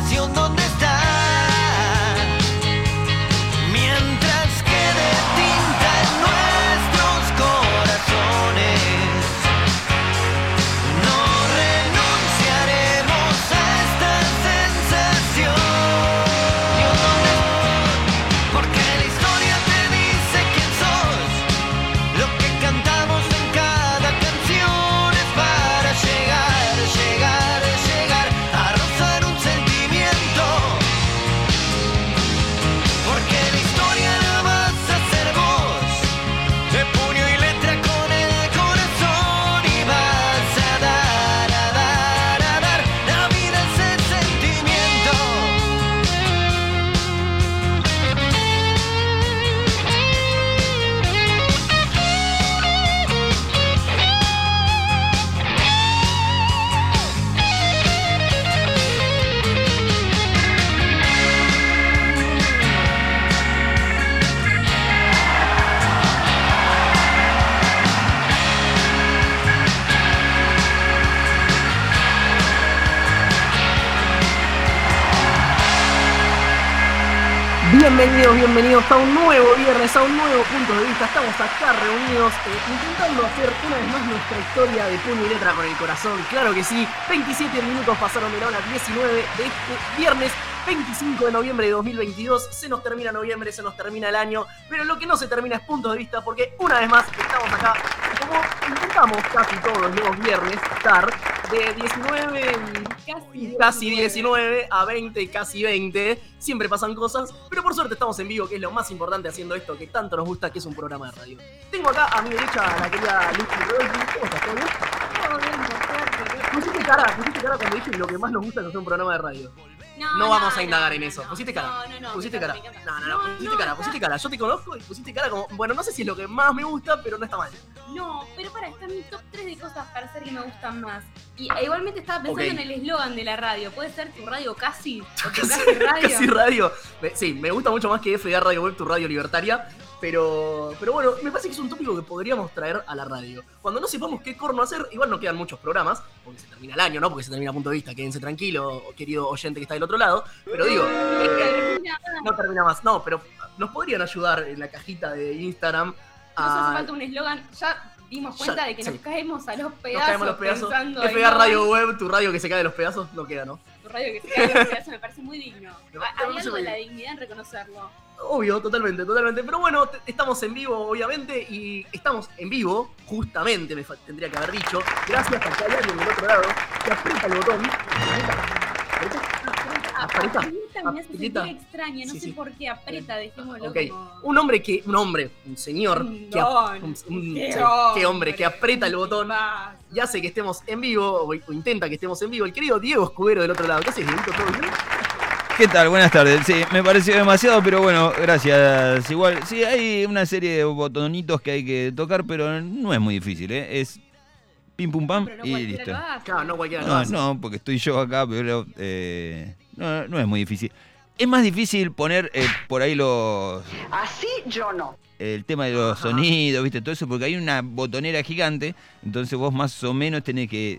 pasión no Bienvenidos, a un nuevo viernes, a un nuevo punto de vista. Estamos acá reunidos eh, intentando hacer una vez más nuestra historia de puño y letra con el corazón. Claro que sí, 27 minutos pasaron de la hora 19 de este viernes 25 de noviembre de 2022. Se nos termina noviembre, se nos termina el año, pero lo que no se termina es punto de vista porque una vez más estamos acá, como intentamos casi todos los viernes estar, de 19 y casi 19 a 20 y casi 20. Siempre pasan cosas, pero por suerte estamos en vivo, que es lo más importante haciendo esto que tanto nos gusta, que es un programa de radio. Tengo acá a mi derecha a la querida Lucy Rodríguez. ¿Cómo estás? ¿Todo bien? Todo bien, por suerte. Pusiste cara, pusiste cara cuando dije lo que más nos gusta es hacer un programa de radio. No, vamos a indagar en eso. pusiste cara. No, no, no. Pusiste cara. No, no, no. Pusiste cara, pusiste cara. Yo te conozco y pusiste cara como. Bueno, no sé si es lo que más me gusta, pero no está mal. No, pero para, está en mi top 3 de cosas para hacer que me gustan más. Y e igualmente estaba pensando en el eslogan de la radio. ¿Puede ser tu radio casi? ¿O tu Casi, casi radio? casi radio. Sí, me gusta mucho más que FDA Radio Web, tu radio libertaria. Pero, pero bueno, me parece que es un tópico que podríamos traer a la radio. Cuando no sepamos qué corno hacer, igual no quedan muchos programas, porque se termina el año, ¿no? Porque se termina a punto de vista, quédense tranquilo, querido oyente que está del otro lado. Pero digo, eh, no termina más. No, pero nos podrían ayudar en la cajita de Instagram Nos hace a... falta un eslogan. Ya dimos Ya, cuenta de que sí. nos caemos a los Nos pedazos, caemos los pedazos. en, Radio no, Web, tu radio que se cae de los pedazos, no queda, ¿no? Tu radio que se cae a los pedazos me parece muy digno. Hay algo de la dignidad en reconocerlo. Obvio, totalmente, totalmente. Pero bueno, estamos en vivo, obviamente, y estamos en vivo, justamente, me tendría que haber dicho, gracias a que hay alguien del otro lado que aprieta el botón. Aprieta, me hace aprieta. sentir extraña, no Sí, sé sí. por qué aprieta, dejémoslo Ok, como... un hombre que, un hombre, un señor, Un que, un- un- qué sí, hombre, qué hombre, que aprieta el botón Más. y hace que estemos en vivo, o, o intenta que estemos en vivo, el querido Diego Escudero del otro lado. ¿Qué haces, Dieguito? ¿Todo bien? ¿Qué tal? Buenas tardes. Sí, me pareció demasiado, pero bueno, gracias. Igual, sí, hay una serie de botonitos que hay que tocar, pero no es muy difícil, ¿eh? Es pim pum pam no y listo. lo hace. Claro, no cualquiera No, no, porque estoy yo acá, pero eh, no, no es muy difícil. Es más difícil poner eh, por ahí los Así yo no. el tema de los Ajá. sonidos, ¿viste? Todo eso, porque hay una botonera gigante, entonces vos más o menos tenés que...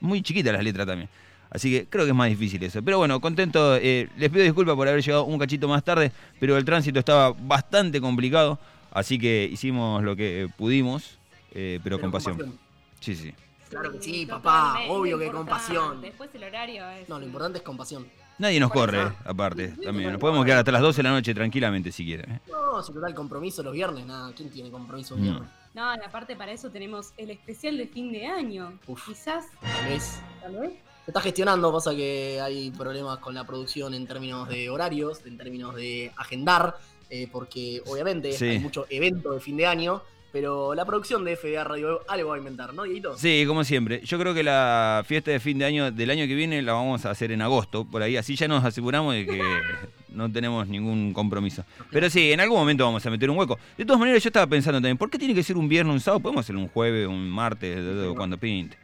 Muy chiquitas las letras también. Así que creo que es más difícil eso. Pero bueno, contento. eh, les pido disculpas por haber llegado un cachito más tarde, pero el tránsito estaba bastante complicado, así que hicimos lo que pudimos, eh, pero, con pasión. Sí, sí. Claro que sí, papá, obvio que con pasión. Después el horario es... No, lo importante es con pasión. Nadie nos corre, eso. aparte, también. Nos podemos quedar hasta las 12 de la noche tranquilamente si quieren. eh. No, si total compromiso los viernes, nada, ¿quién tiene compromiso los No. viernes? No, y aparte para eso tenemos el especial de fin de año. Uf. Quizás... Tal vez. Tal vez. Se está gestionando, pasa que hay problemas con la producción en términos de horarios, en términos de agendar, eh, porque obviamente Sí. hay mucho evento de fin de año, pero la producción de FDA Radio Web algo va a inventar, ¿no, Dieguito? Sí, como siempre. Yo creo que la fiesta de fin de año del año que viene la vamos a hacer en agosto, por ahí. Así ya nos aseguramos de que no tenemos ningún compromiso. Pero sí, en algún momento vamos a meter un hueco. De todas maneras, yo estaba pensando también, ¿por qué tiene que ser un viernes, un sábado? Podemos hacerlo un jueves, un martes, cuando pinte.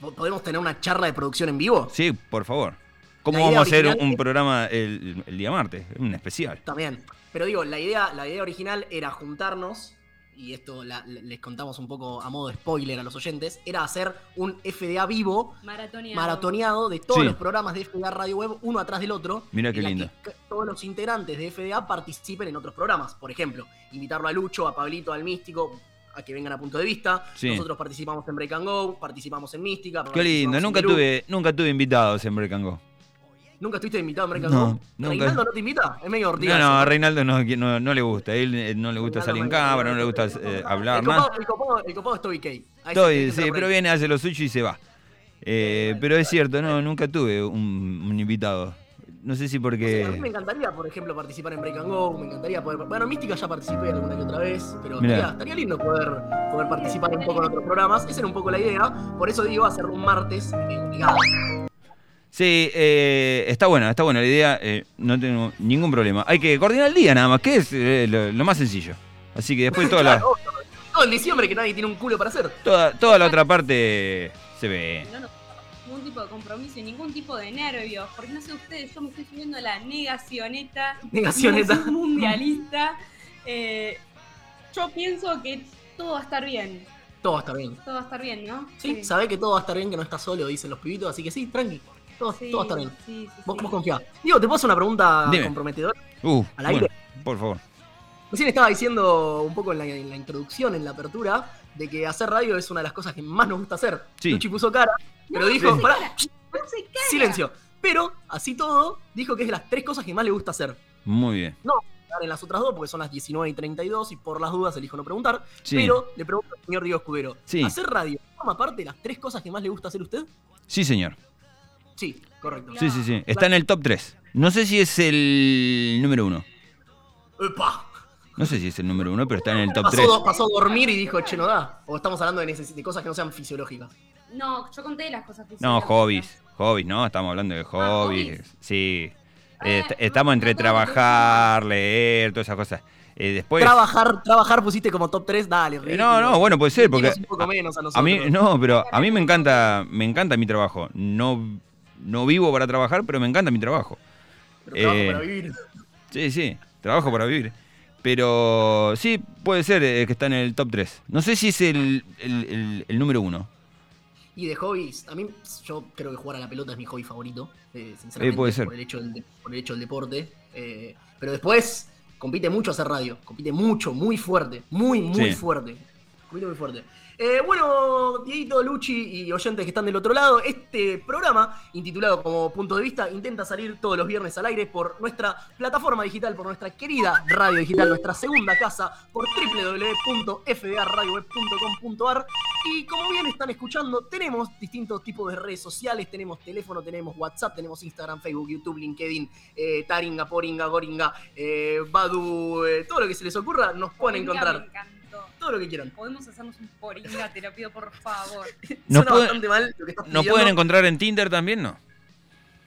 ¿Podemos tener una charla de producción en vivo? Sí, por favor. ¿Cómo vamos a hacer un es- programa el, el día martes? Un especial. También. Pero digo, la idea, la idea original era juntarnos, y esto la- les contamos un poco a modo de spoiler a los oyentes, era hacer un FDA vivo Maratoneado. maratoneado de todos Sí. los programas de FDA Radio Web, uno atrás del otro. Mirá qué lindo. que todos los integrantes de FDA participen en otros programas. Por ejemplo, invitarlo a Lucho, a Pablito, al Místico, a que vengan a punto de vista. Sí. Nosotros participamos en Break and Go, participamos en Mística. Qué lindo, nunca tuve, nunca tuve invitados en Break and Go. ¿Nunca estuviste invitado en Break and No, Go? nunca. ¿Reinaldo no te invita? Es medio No, ortiga. no, eso, a Reinaldo no, no, no le gusta. A él eh, no le gusta salir en cámara, no le gusta eh, hablar, El copado, el copado, el copado es Toby K. Ahí sí, pero viene, hace lo suyo y se va. Eh, pero es cierto, no, nunca tuve un, un invitado. No sé si No sé, a mí me porque. encantaría, por ejemplo, participar en Break and Go, me encantaría poder... Bueno, en Mística ya participé alguna que otra vez, pero estaría, estaría lindo poder, poder participar un poco en otros programas. Esa era un poco la idea, por eso digo hacerlo un martes eh, obligado. Sí, eh, está buena, está buena la idea. eh, no tengo ningún problema. Hay que coordinar el día nada más, que es eh, lo, lo más sencillo. Así que después toda la. Todo en diciembre que nadie tiene un culo para hacer. toda, toda la otra parte se ve. No tipo de compromiso y ningún tipo de nervios. Porque no sé ustedes, yo me estoy subiendo la negacioneta. Negacioneta. mundialista. Eh, yo pienso que todo va a estar bien. Todo va a estar bien. Todo va a estar bien, ¿no? Sí, sabe que todo va a estar bien, que no está solo, dicen los pibitos, así que sí, tranqui. Todo, Sí, todo va a estar bien. sí, sí, Vos, sí. vos confiá. Diego, ¿te puedo hacer una pregunta Dime. comprometedora? Uh, ¿Al aire? bueno, por favor. Recién estaba diciendo un poco en la, en la introducción, en la apertura, de que hacer radio es una de las cosas que más nos gusta hacer. Sí. Luchi puso cara, pero No, dijo, pará, No silencio. Pero, así todo, dijo que es de las tres cosas que más le gusta hacer. Muy bien. En las otras dos, porque son las 19 y 32, y por las dudas elijo no preguntar. Sí. Pero le pregunto al señor Diego Escudero, Sí. ¿hacer radio forma parte de las tres cosas que más le gusta hacer a usted? Sí, señor. Sí, correcto. Sí, sí, sí. Está en el top 3. No sé si es el número uno. ¡Epa! No sé si es el número uno, pero está en el top Pasó, 3. do- pasó a dormir y dijo, che, no da. O estamos hablando de, de cosas que no sean fisiológicas. No, yo conté las cosas No, fisiológicas. hobbies. Hobbies, ¿no? Estamos hablando de hobbies. hobbies. Sí. Ah, Eh, est- no, estamos entre no, no, trabajar, leer, todas esas cosas. Eh, después. Trabajar, trabajar pusiste como top 3, dale, Eh, ridículo. no, no, bueno, puede ser, porque Menos un poco menos a, a mí, no, pero a mí me encanta, me encanta mi trabajo. No, no vivo para trabajar, pero me encanta mi trabajo. Pero trabajo eh, para vivir. Sí, sí, trabajo para vivir. Pero sí, puede ser eh, que está en el top 3. No sé si es el, el- el- el número uno. Y de hobbies, a mí yo creo que jugar a la pelota es mi hobby favorito, eh, sinceramente, Eh, puede ser. Por, el hecho del, de- por el hecho del deporte. eh, pero después compite mucho hacer radio, compite mucho, muy fuerte, muy, muy Sí. fuerte. Compite muy fuerte. Eh, bueno, Dieguito, Luchi y oyentes que están del otro lado, este programa, intitulado como Punto de Vista, intenta salir todos los viernes al aire por nuestra plataforma digital, por nuestra querida radio digital, nuestra segunda casa, por www.fdaradioweb.com.ar. Y como bien están escuchando, tenemos distintos tipos de redes sociales, tenemos teléfono, tenemos WhatsApp, tenemos Instagram, Facebook, YouTube, LinkedIn, eh, Taringa, Poringa, Goringa, eh, Badu, eh, todo lo que se les ocurra, nos pueden encontrar. Todo lo que quieran. Podemos hacernos un poringa, te lo pido por favor. Nos Suena pueden- bastante mal lo que estás ¿Nos pueden encontrar en Tinder también, no?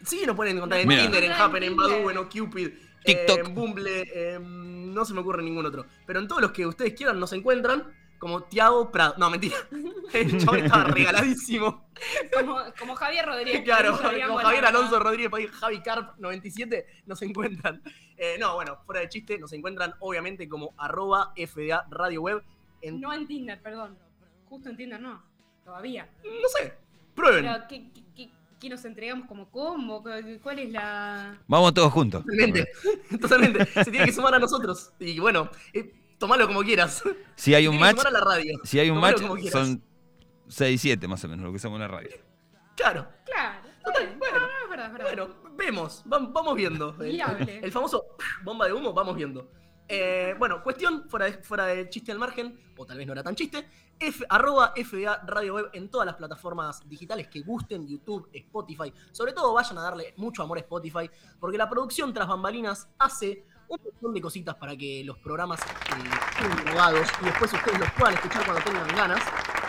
Sí, nos pueden encontrar en Mira. Tinder, en Happen, en. Badu, en OkCupid, TikTok. en Bumble, no se me ocurre ningún otro. Pero en todos los que ustedes quieran nos encuentran como Tiago Prado. No, mentira. El chabón estaba regaladísimo. Como, como Javier Rodríguez. Claro, como Javier. Alonso Rodríguez Javi Carp 97 nos encuentran. Eh, no, bueno, fuera de chiste, nos encuentran obviamente como arroba FDA Radio Web. En, no, No en Tinder, perdón. Justo en Tinder no. Todavía. sé, prueben. Pero, ¿qué, qué, qué- qué nos entregamos como combo? ¿Cu- ¿Cuál es la...? Vamos todos juntos. Totalmente, totalmente. Se tiene que sumar a nosotros. Y bueno, eh, tomalo como quieras. Si hay un match, la radio. si hay un Tomalo match, son 6, 7 más o menos, lo que somos en la radio. Claro. Claro. Total, bien. bueno. No, no, es verdad, es verdad. Bueno, vemos, vam- vamos viendo. El famoso bomba de humo, vamos viendo. Eh, bueno, cuestión, fuera de, fuera de chiste al margen, o tal vez no era tan chiste, F, arroba FDA Radio Web en todas las plataformas digitales que gusten, YouTube, Spotify. Sobre todo vayan a darle mucho amor a Spotify, porque la producción tras bambalinas hace un montón de cositas para que los programas eh, queden grabados y después ustedes los puedan escuchar cuando tengan ganas.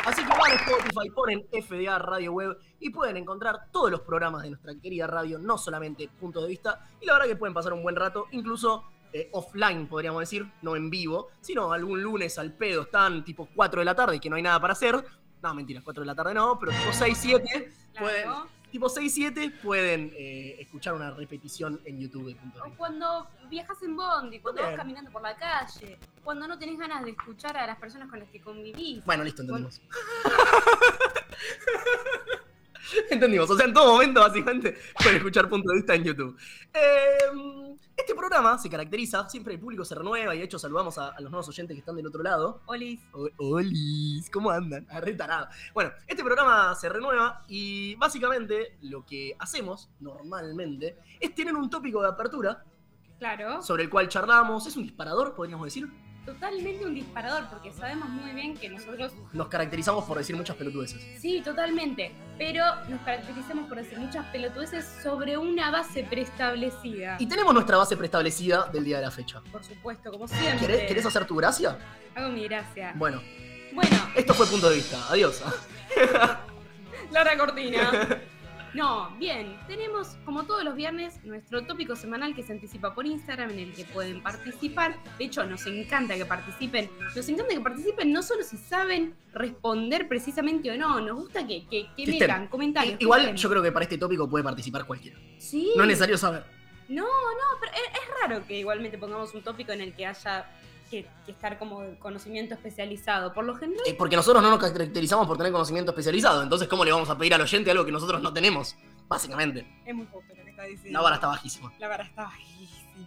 Así que van a Spotify, ponen FDA Radio Web y pueden encontrar todos los programas de nuestra querida radio, no solamente punto de vista. Y la verdad que pueden pasar un buen rato, incluso eh, offline, podríamos decir, no en vivo, sino algún lunes al pedo, están tipo 4 de la tarde, que no hay nada para hacer. No, mentira, 4 de la tarde no, pero tipo 6, 7, pueden, Claro. Tipo 6, 7 pueden eh, escuchar una repetición en YouTube de punto de O cuando viajas en Bondi, cuando vas caminando por la calle, cuando no tenés ganas de escuchar a las personas con las que convivís. Bueno, listo, entendimos. entendimos. O sea, en todo momento, básicamente, pueden escuchar punto de vista en YouTube. Eh, este programa se caracteriza, siempre el público se renueva y de hecho saludamos a, a los nuevos oyentes que están del otro lado. Olis. O- Olis, ¿cómo andan? Arretarado. Bueno, este programa se renueva y básicamente lo que hacemos normalmente es tener un tópico de apertura Claro. sobre el cual charlamos. Es un disparador, podríamos decir. Totalmente un disparador, porque sabemos muy bien que nosotros. Nos caracterizamos por decir muchas pelotudeces. Sí, totalmente. Pero nos caracterizamos por decir muchas pelotudeces sobre una base preestablecida. Y tenemos nuestra base preestablecida del día de la fecha. Por supuesto, como siempre. ¿Querés, querés hacer tu gracia? Hago mi gracia. Bueno, Bueno, esto fue punto de vista. Adiós. Lara Cortina. No, bien, tenemos como todos los viernes nuestro tópico semanal que se anticipa por Instagram en el que pueden participar. De hecho, nos encanta que participen. Nos encanta que participen no solo si saben responder precisamente o no, nos gusta que, que, que metan comentarios. Igual yo creo que para este tópico puede participar cualquiera. Sí. No es necesario saber. No, no, pero es, es raro que igualmente pongamos un tópico en el que haya que, que estar como conocimiento especializado. Por lo general, Eh, porque nosotros no nos caracterizamos por tener conocimiento especializado. Entonces, ¿cómo le vamos a pedir al oyente algo que nosotros no tenemos? básicamente. Es muy justo lo que está diciendo. La vara está bajísima. La vara está bajísima.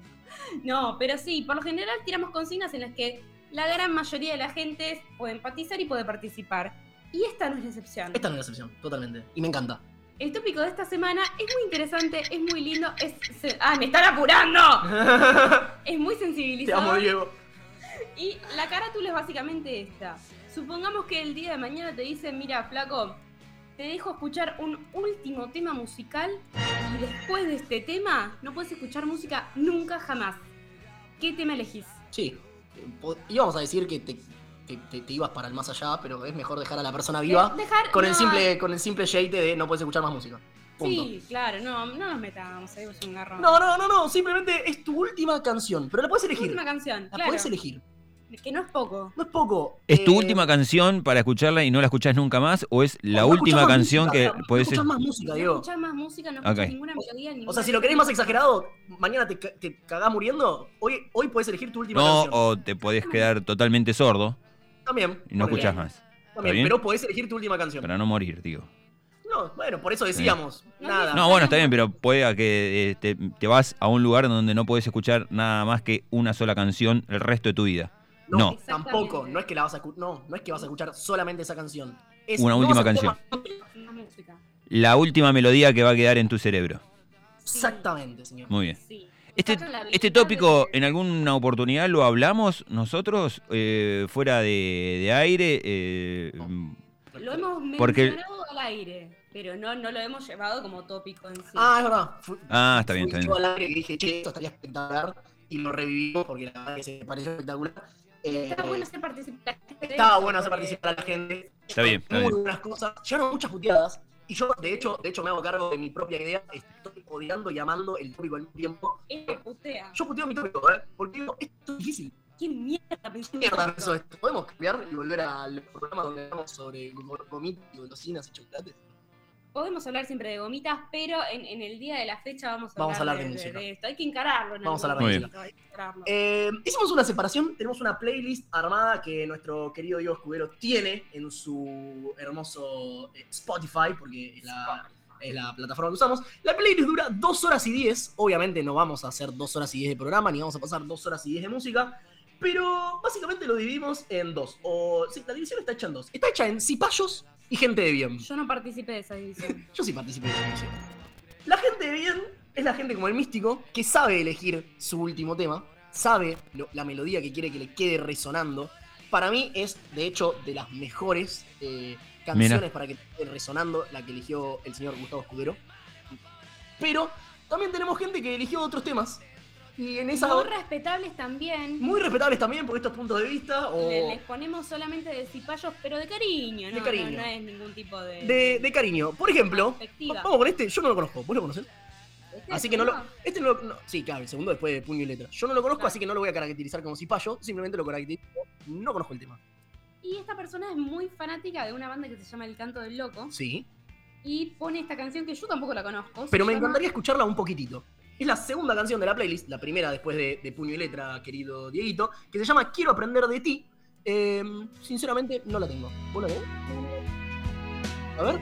No, pero sí, por lo general tiramos consignas en las que la gran mayoría de la gente puede empatizar y puede participar. Y esta no es la excepción. Esta no es la excepción, totalmente. Y me encanta. El tópico de esta semana es muy interesante, es muy lindo, es... se- ¡Ah, me están apurando! Es muy Te sensibilizador. amo, Diego. Y la carátula es básicamente esta. Supongamos que el día de mañana te dicen, mira, flaco, te dejo escuchar un último tema musical y después de este tema no puedes escuchar música nunca jamás. ¿Qué tema elegís? Sí. Íbamos a decir que te, te- te ibas para el más allá, pero es mejor dejar a la persona viva Eh, dejar- con el simple con el simple shade de no puedes escuchar más música. Punto. Sí, claro, no, no nos metamos, ahí es un garrón. No, no, no, no, simplemente es tu última canción, pero la puedes elegir. Última canción, La claro. puedes elegir. Que no es poco. No es poco. ¿Es tu Eh, última canción para escucharla y no la escuchás nunca más? ¿O es la no última más canción música, que no podés... escuchás más música, No Diego. escuchás más música, no escuchás ninguna melodía. O ninguna sea, si lo querés más exagerado, mañana te, te cagás muriendo, hoy, hoy puedes elegir tu última No, canción. o te podés quedar totalmente sordo También. y no escuchás más. También, bien? pero podés elegir tu última canción. Para no morir, digo. No, bueno, por eso decíamos. No, Nada. No, bueno, está bien, pero puede que eh, te, te vas a un lugar donde no podés escuchar nada más que una sola canción el resto de tu vida. No. Tampoco. No es que la vas a no, no es que vas a escuchar solamente esa canción. Es, Una última canción. La última melodía que va a quedar en tu cerebro. Exactamente, señor. Muy bien. Sí. Este, este tópico, en alguna oportunidad lo hablamos nosotros eh, fuera de, de aire. eh, Lo hemos Porque- mencionado al aire, pero no, no lo hemos llevado como tópico en sí. Ah, es verdad. Fu- Ah, está bien, está bien. al aire que dije, che, esto estaría espectacular. Y lo revivimos porque la verdad que se me pareció espectacular. Eh, Está bueno hacer participar. estaba bueno hacer participar a la gente. Está bien, está Muy bien. buenas cosas. Llegaron muchas puteadas. Y yo, de hecho, de hecho, me hago cargo de mi propia idea. Estoy odiando y amando el tópico al mismo tiempo. Putea. Yo puteo mi tópico, ¿eh? Porque digo, esto es difícil. ¿Qué mierda pensé? ¿Qué mierda esto? ¿Podemos cambiar y volver al programa donde hablamos sobre go- gomitas y golosinas y chocolates? Podemos hablar siempre de gomitas, pero en, en el día de la fecha vamos a Vamos a hablar, hablar de música. esto. Hay que encararlo. en Vamos a hablar de encararlo. Eh, hicimos una separación, tenemos una playlist armada que nuestro querido Diego Escudero tiene en su hermoso eh, Spotify, porque es la, es la plataforma que usamos. La playlist dura 2 horas y 10, obviamente no vamos a hacer 2 horas y 10 de programa, ni vamos a pasar 2 horas y 10 de música, pero básicamente lo dividimos en dos. O, sí, la división está hecha en dos. Está hecha en cipayos y gente de bien. Yo no participé de esa división. Yo sí participé de la división. La gente de bien es la gente como el místico que sabe elegir su último tema, sabe lo- la melodía que quiere que le quede resonando. Para mí es, de hecho, de las mejores eh, canciones Mira. para que quede resonando la que eligió el señor Gustavo Escudero. Pero también tenemos gente que eligió otros temas. Y en esa... Muy respetables también. Muy respetables también por estos puntos de vista. O Le- Les ponemos solamente de cipayos, pero de cariño, ¿no? De cariño. No, no es ningún tipo de. de, de cariño. Por ejemplo, vamos con este. Yo no lo conozco. ¿Vos lo conocés? ¿Este Así que no lo. Este no lo. no- sí, claro, el segundo después de puño y letra. Yo no lo conozco, Claro. así que no lo voy a caracterizar como cipayo. Simplemente lo caracterizo. No conozco el tema. Y esta persona es muy fanática de una banda que se llama El Canto del Loco. Sí. Y pone esta canción que yo tampoco la conozco. Pero me llama- encantaría escucharla un poquitito. Es la segunda canción de la playlist, la primera después de, de puño y letra, querido Dieguito, que se llama Quiero aprender de ti. Eh, sinceramente, no la tengo. ¿Vos la? A ver.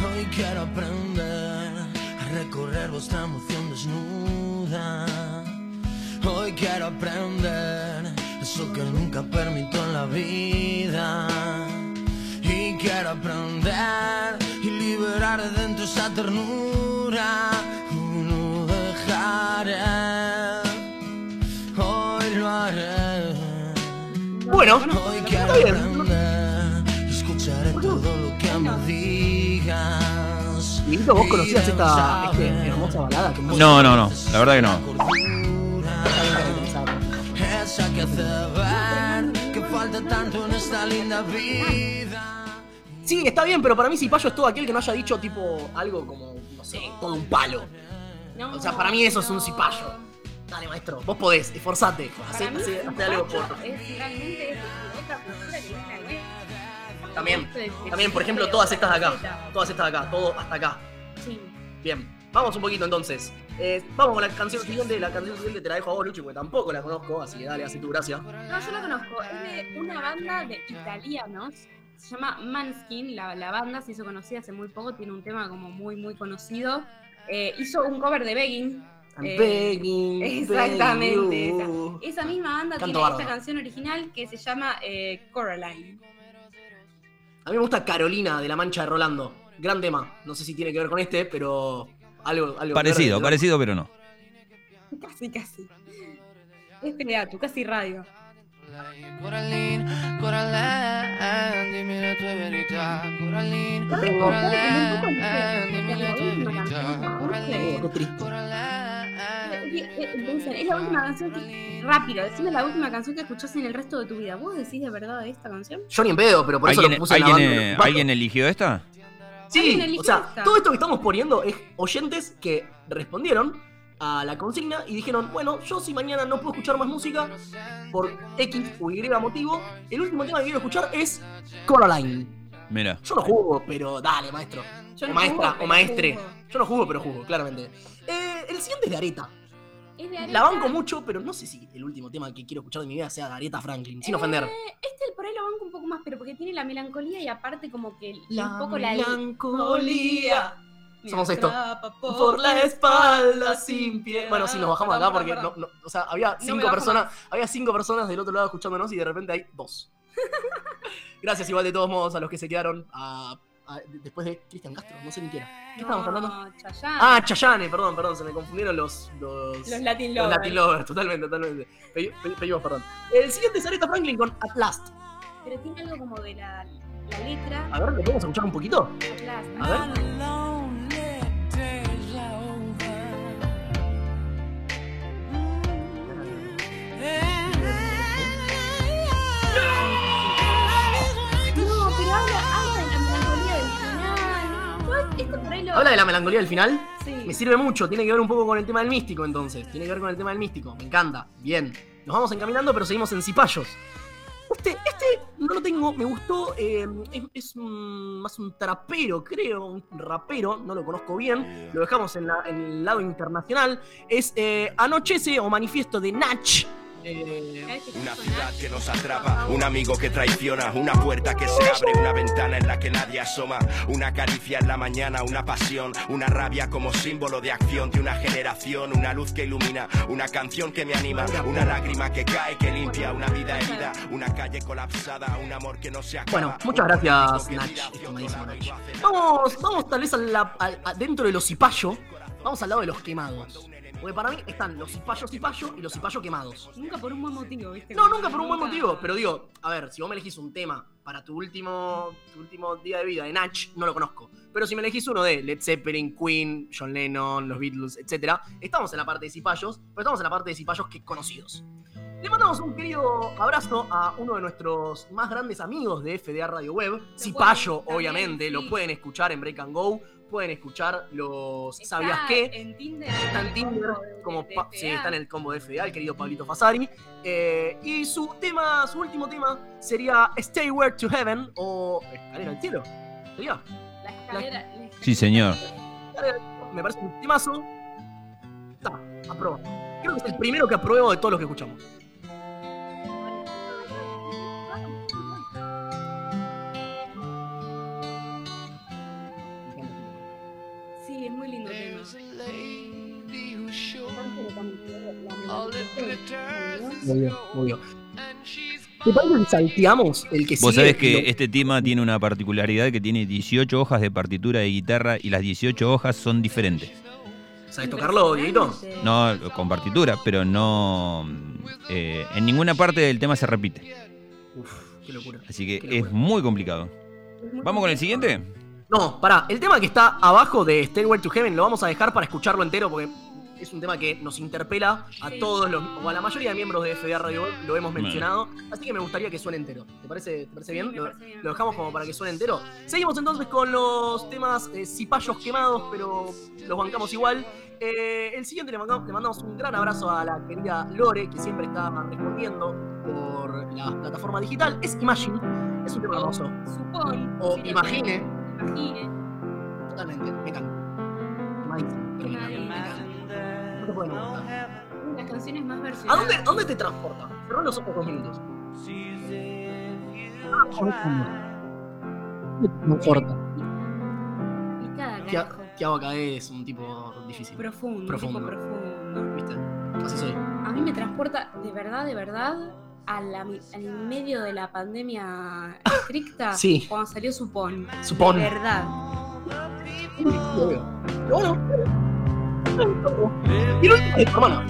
Hoy quiero aprender a recorrer vuestra emoción desnuda. Hoy quiero aprender eso que nunca permito en la vida. Quiero aprender y liberar de dentro esa ternura. No dejaré, hoy lo haré. Bueno, Hoy quiero aprender y escucharé todo lo que me digas. Dieguito, ¿vos conocías esta este, hermosa balada? Que No, no, no, la verdad que no. Esa que hace ver que falta tanto en esta linda vida. Sí, está bien, pero para mí cipayo es todo aquel que no haya dicho tipo algo como, no sé, todo un palo. No, O sea, para mí eso es un cipayo. Dale, maestro, vos podés, esforzate. Hacé, algo por. es realmente otra cultura que viene También, también, por ejemplo, todas estas de acá. Todas estas de acá, todo hasta acá. Sí. Bien, vamos un poquito entonces. Eh, vamos con la canción siguiente. La canción siguiente te la dejo a vos, Luchi, porque tampoco la conozco, así que dale, hace tu gracia. No, yo la conozco. Es de una banda de italianos. Se llama Manskin, la, la banda se hizo conocida hace muy poco, tiene un tema como muy, muy conocido. Eh, hizo un cover de Begging. I'm Eh, begging, exactamente, begging you. Esa misma banda Canto tiene esta canción original que se llama eh, Coraline. A mí me gusta Carolina de la Mancha de Rolando. Gran tema. No sé si tiene que ver con este, pero algo. algo Parecido, parecido, pero no. Casi, casi. Es tu casi radio. Coraline, Coraline, dime la tua verità. Coraline, Tengo. Coraline, dime la tua verità. Oh, Coraline, qué triste. Coraline. Dicen, es la última canción que. Rápido, decime la última canción que escuchás en el resto de tu vida. ¿Vos decís de verdad de esta canción? Yo ni en pedo, pero por eso lo ¿Alguien, puse en la alguien, eh, ¿alguien eligió esta? ¿Alguien Sí, eligió o sea, esta? todo esto que estamos poniendo es oyentes que respondieron a la consigna y dijeron, bueno, yo si mañana no puedo escuchar más música por X o Y motivo, el último tema que quiero escuchar es Coraline. Mira. Yo no jugo, pero dale, maestro. Yo o no maestra, jugo, o maestre. jugo. Yo no jugo, pero jugo, claramente. Eh, el siguiente es de Areta. Es de La Aretha. banco mucho, pero no sé si el último tema que quiero escuchar de mi vida sea de Aretha Franklin, sin ofender. Eh, este por ahí lo banco un poco más, pero porque tiene la melancolía y aparte como que La un poco la melancolía. Me Somos esto. Por la espalda sin pie. Bueno, sí, nos bajamos acá porque no, no- o sea, había cinco personas, había cinco personas del otro lado escuchándonos y de repente hay dos. Gracias igual de todos modos a los que se quedaron a- a- después de Cristian Castro, no sé ni quién era. ¿Qué estábamos hablando? No, Chayanne. Ah, Chayane, perdón, perdón, se me confundieron los los, Los Latin los Lovers. Latin Lovers, totalmente, totalmente. Pedi- pedi- Pedimos perdón. El siguiente es Aretha Franklin con At Last. Pero tiene algo como de la, la letra. A ver, ¿le podemos escuchar un poquito? At last. A ver. No, este por ahí lo. Habla de la melancolía del final. Sí. Me sirve mucho, tiene que ver un poco con el tema del místico entonces. Tiene que ver con el tema del místico, me encanta. Bien. Nos vamos encaminando, pero seguimos en cipayos. Este, este no lo tengo, me gustó. eh, es es un- más un trapero, creo, un rapero, no lo conozco bien. Lo dejamos en, la- en el lado internacional. Es eh, Anochece o Manifiesto de Natch. Eh, Una ciudad que nos atrapa, un amigo que traiciona, una puerta que se abre, una ventana en la que nadie asoma, una caricia en la mañana, una pasión, una rabia como símbolo de acción de una generación, una luz que ilumina, una canción que me anima, una lágrima que cae, que limpia, una vida herida, una calle colapsada, un amor que no se acaba. Bueno, muchas gracias, Nach, Vamos, vamos tal vez a la- al- a- dentro de los cipayos. Vamos al lado de los quemados. Porque para mí están los cipayos cipayos y los cipayos quemados. Nunca por un buen motivo, ¿viste? No, nunca por un buen motivo, pero digo, a ver, si vos me elegís un tema para tu último, tu último día de vida de Natch, no lo conozco. Pero si me elegís uno de Led Zeppelin, Queen, John Lennon, los Beatles, etc., estamos en la parte de cipayos, pero estamos en la parte de cipayos que conocidos. Le mandamos un querido abrazo a uno de nuestros más grandes amigos de FDA Radio Web, Cipayo, obviamente, sí. lo pueden escuchar en Break and Go, pueden escuchar los Está ¿Sabías qué? En Tinder. Está en Tinder, como sí, está en el combo de FDA, el querido Pablito Fasari. Eh, y su tema, su último tema sería Stairway to Heaven o Escalera al cielo. ¿Sería? La escalera. la Sí, señor. Me parece un temazo. Está, apruebo. Creo que es el primero que apruebo de todos los que escuchamos. Muy bien, muy bien. ¿Te parece que salteamos el que sigue? Vos sabés que este tema tiene una particularidad que tiene 18 hojas de partitura de guitarra y las 18 hojas son diferentes. ¿Sabes tocarlo, Dieguito? No con partitura, pero no. eh, en ninguna parte del tema se repite. Uf, qué locura. Así que es muy complicado. ¿Vamos con el siguiente? No, pará, el tema que está abajo de Stairway to Heaven lo vamos a dejar para escucharlo entero porque es un tema que nos interpela a todos los, o a la mayoría de miembros de FDA Radio Web, lo hemos Bueno. mencionado, así que me gustaría que suene entero. ¿Te parece, te parece Sí, bien? Lo, parece bien. lo dejamos como para que suene entero. Seguimos entonces con los temas eh, cipayos quemados, pero los bancamos igual. Eh, el siguiente le mandamos, le mandamos un gran abrazo a la querida Lore, que siempre está respondiendo por la plataforma digital. Es Imagine, es un tema hermoso. Supón. O sí, imagine. Imagine. Totalmente, me encanta. Pero me encanta, me encanta. No te puede no gustar. Una de las canciones más ¿A versionadas. dónde, a dónde te transporta? Cerró los ojos dos minutos. No importa. Y cada Tia- carajo. Tiago Caé es un tipo difícil. Profundo, Profundo. tipo profundo. ¿Viste? Así soy. A mí me transporta de verdad, de verdad, a la al medio de la pandemia estricta. Sí. Cuando salió Supón. Supón. De verdad. Pero bueno. Y el último es hermana.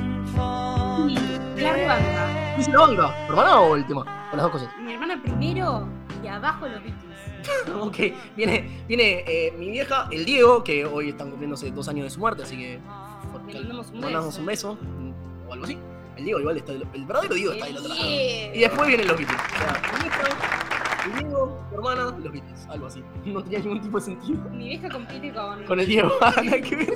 Y la banda. ¿Dice la banda? ¿Hermana o el tema? O las dos cosas. Mi hermana primero y abajo los Beatles. Ok, viene, viene eh, mi vieja, el Diego, que hoy están cumpliéndose dos años de su muerte, así que. Le mandamos un mandamos beso. un beso. O algo así. El Diego igual está del, el verdadero Diego está del otro lado. Y después vienen los Beatles. O sea, mi vieja, el Diego, tu hermana, los Beatles. Algo así. No tenía ningún tipo de sentido. Mi vieja compite con. Con el Diego, nada que ver.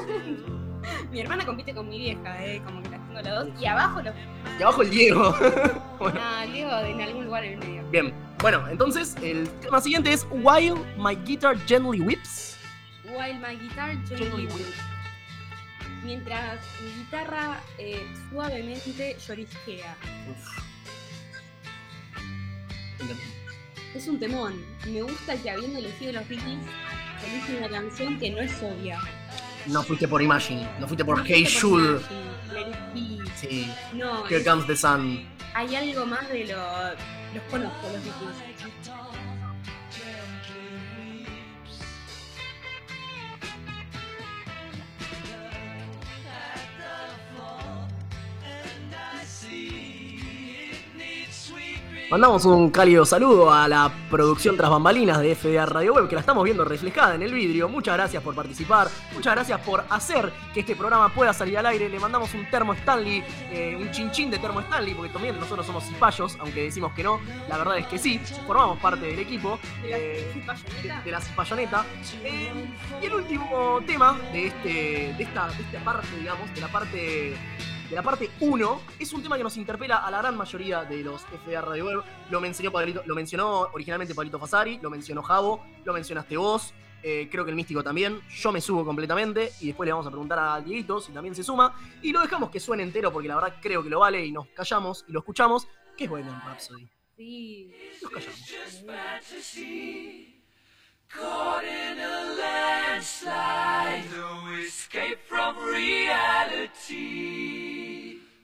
Mi hermana compite con mi vieja, eh. Como que las tengo las dos. Y abajo los. Y abajo el Diego. bueno, Nah, Diego en algún lugar en el medio. bien. Bueno, entonces el tema siguiente es While My Guitar Gently Whips. While my guitar gently weeps. Mientras mi guitarra eh, suavemente llorisquea. Es un temón. Me gusta que habiendo elegido los Beatles, elige una canción que no es obvia. No fuiste por Imagine, no fuiste por No Hey fuiste por Jude. Imagine. Sí, No, Here es- Comes the Sun. hay algo más de lo. Los conozco, los Beatles. Mandamos un cálido saludo a la producción tras bambalinas de FDA Radio Web, que la estamos viendo reflejada en el vidrio. Muchas gracias por participar, muchas gracias por hacer que este programa pueda salir al aire. Le mandamos un termo Stanley, eh, un chinchín de termo Stanley, porque también nosotros somos cipayos, aunque decimos que no. La verdad es que sí, formamos parte del equipo. Eh, de la cipayoneta. Eh, y el último tema de, este, de, esta, de esta parte, digamos, de la parte de la parte 1, es un tema que nos interpela a la gran mayoría de los FDA Radio Web. Lo mencionó, Pablito- lo mencionó originalmente Pablito Fasari, lo mencionó Javo, lo mencionaste vos, eh, creo que el místico también. Yo me subo completamente y después le vamos a preguntar a Dieguito si también se suma. Y lo dejamos que suene entero porque la verdad creo que lo vale y nos callamos y lo escuchamos. Que es Bohemian Rhapsody. Sí. Nos callamos. Caught in a landslide, no escape from reality.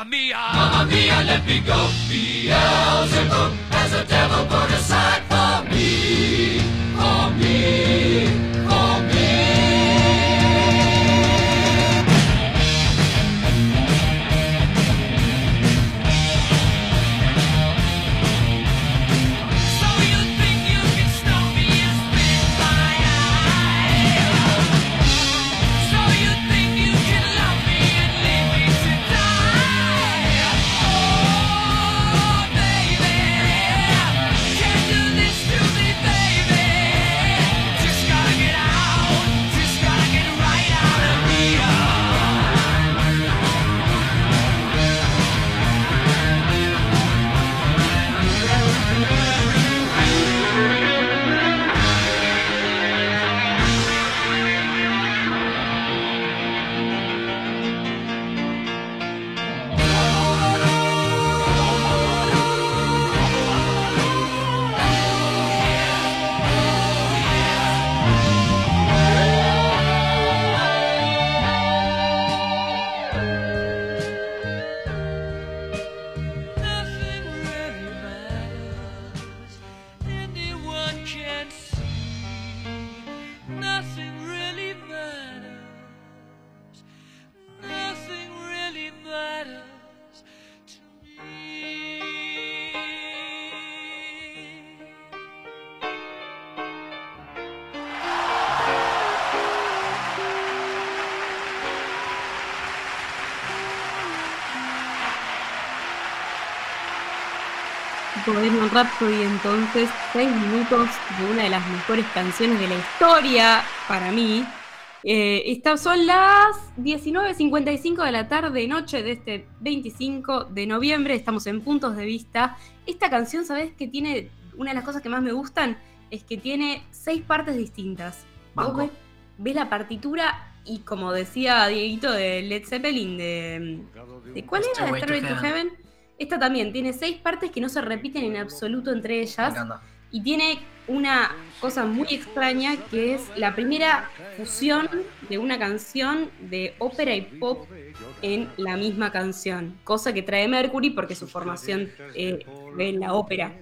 Mamma mia. Mamma mia, let me go. Beelzebub has a devil Bohemian Rhapsody entonces, 6 minutos de una de las mejores canciones de la historia para mí. Eh, estas son las 19.55 de la tarde, noche de este 25 de noviembre, estamos en Puntos de Vista. Esta canción, ¿sabes qué tiene? Una de las cosas que más me gustan es que tiene seis partes distintas. Ves, ves la partitura y como decía Dieguito de Led Zeppelin, de, de ¿cuál era? De Stairway to Heaven. Esta también tiene seis partes que no se repiten en absoluto entre ellas. Y tiene una cosa muy extraña que es la primera fusión de una canción de ópera y pop en la misma canción. Cosa que trae Mercury porque su formación eh, en la ópera.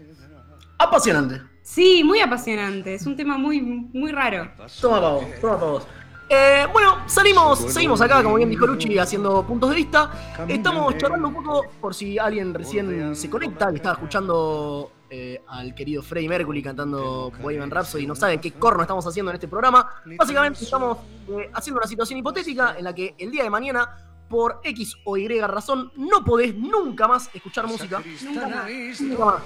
Apasionante. Sí, muy apasionante. Es un tema muy, muy raro. Toma para vos, toma para vos. Eh, bueno, salimos, seguimos acá, como bien dijo Luchi, haciendo puntos de vista. Estamos charlando un poco, por si alguien recién se conecta y estaba escuchando eh, al querido Freddie Mercury cantando Bohemian Rhapsody y no saben qué corno estamos haciendo en este programa. Básicamente estamos eh, haciendo una situación hipotética en la que el día de mañana, por X o Y razón, no podés nunca más escuchar música. Nunca más. Nunca más.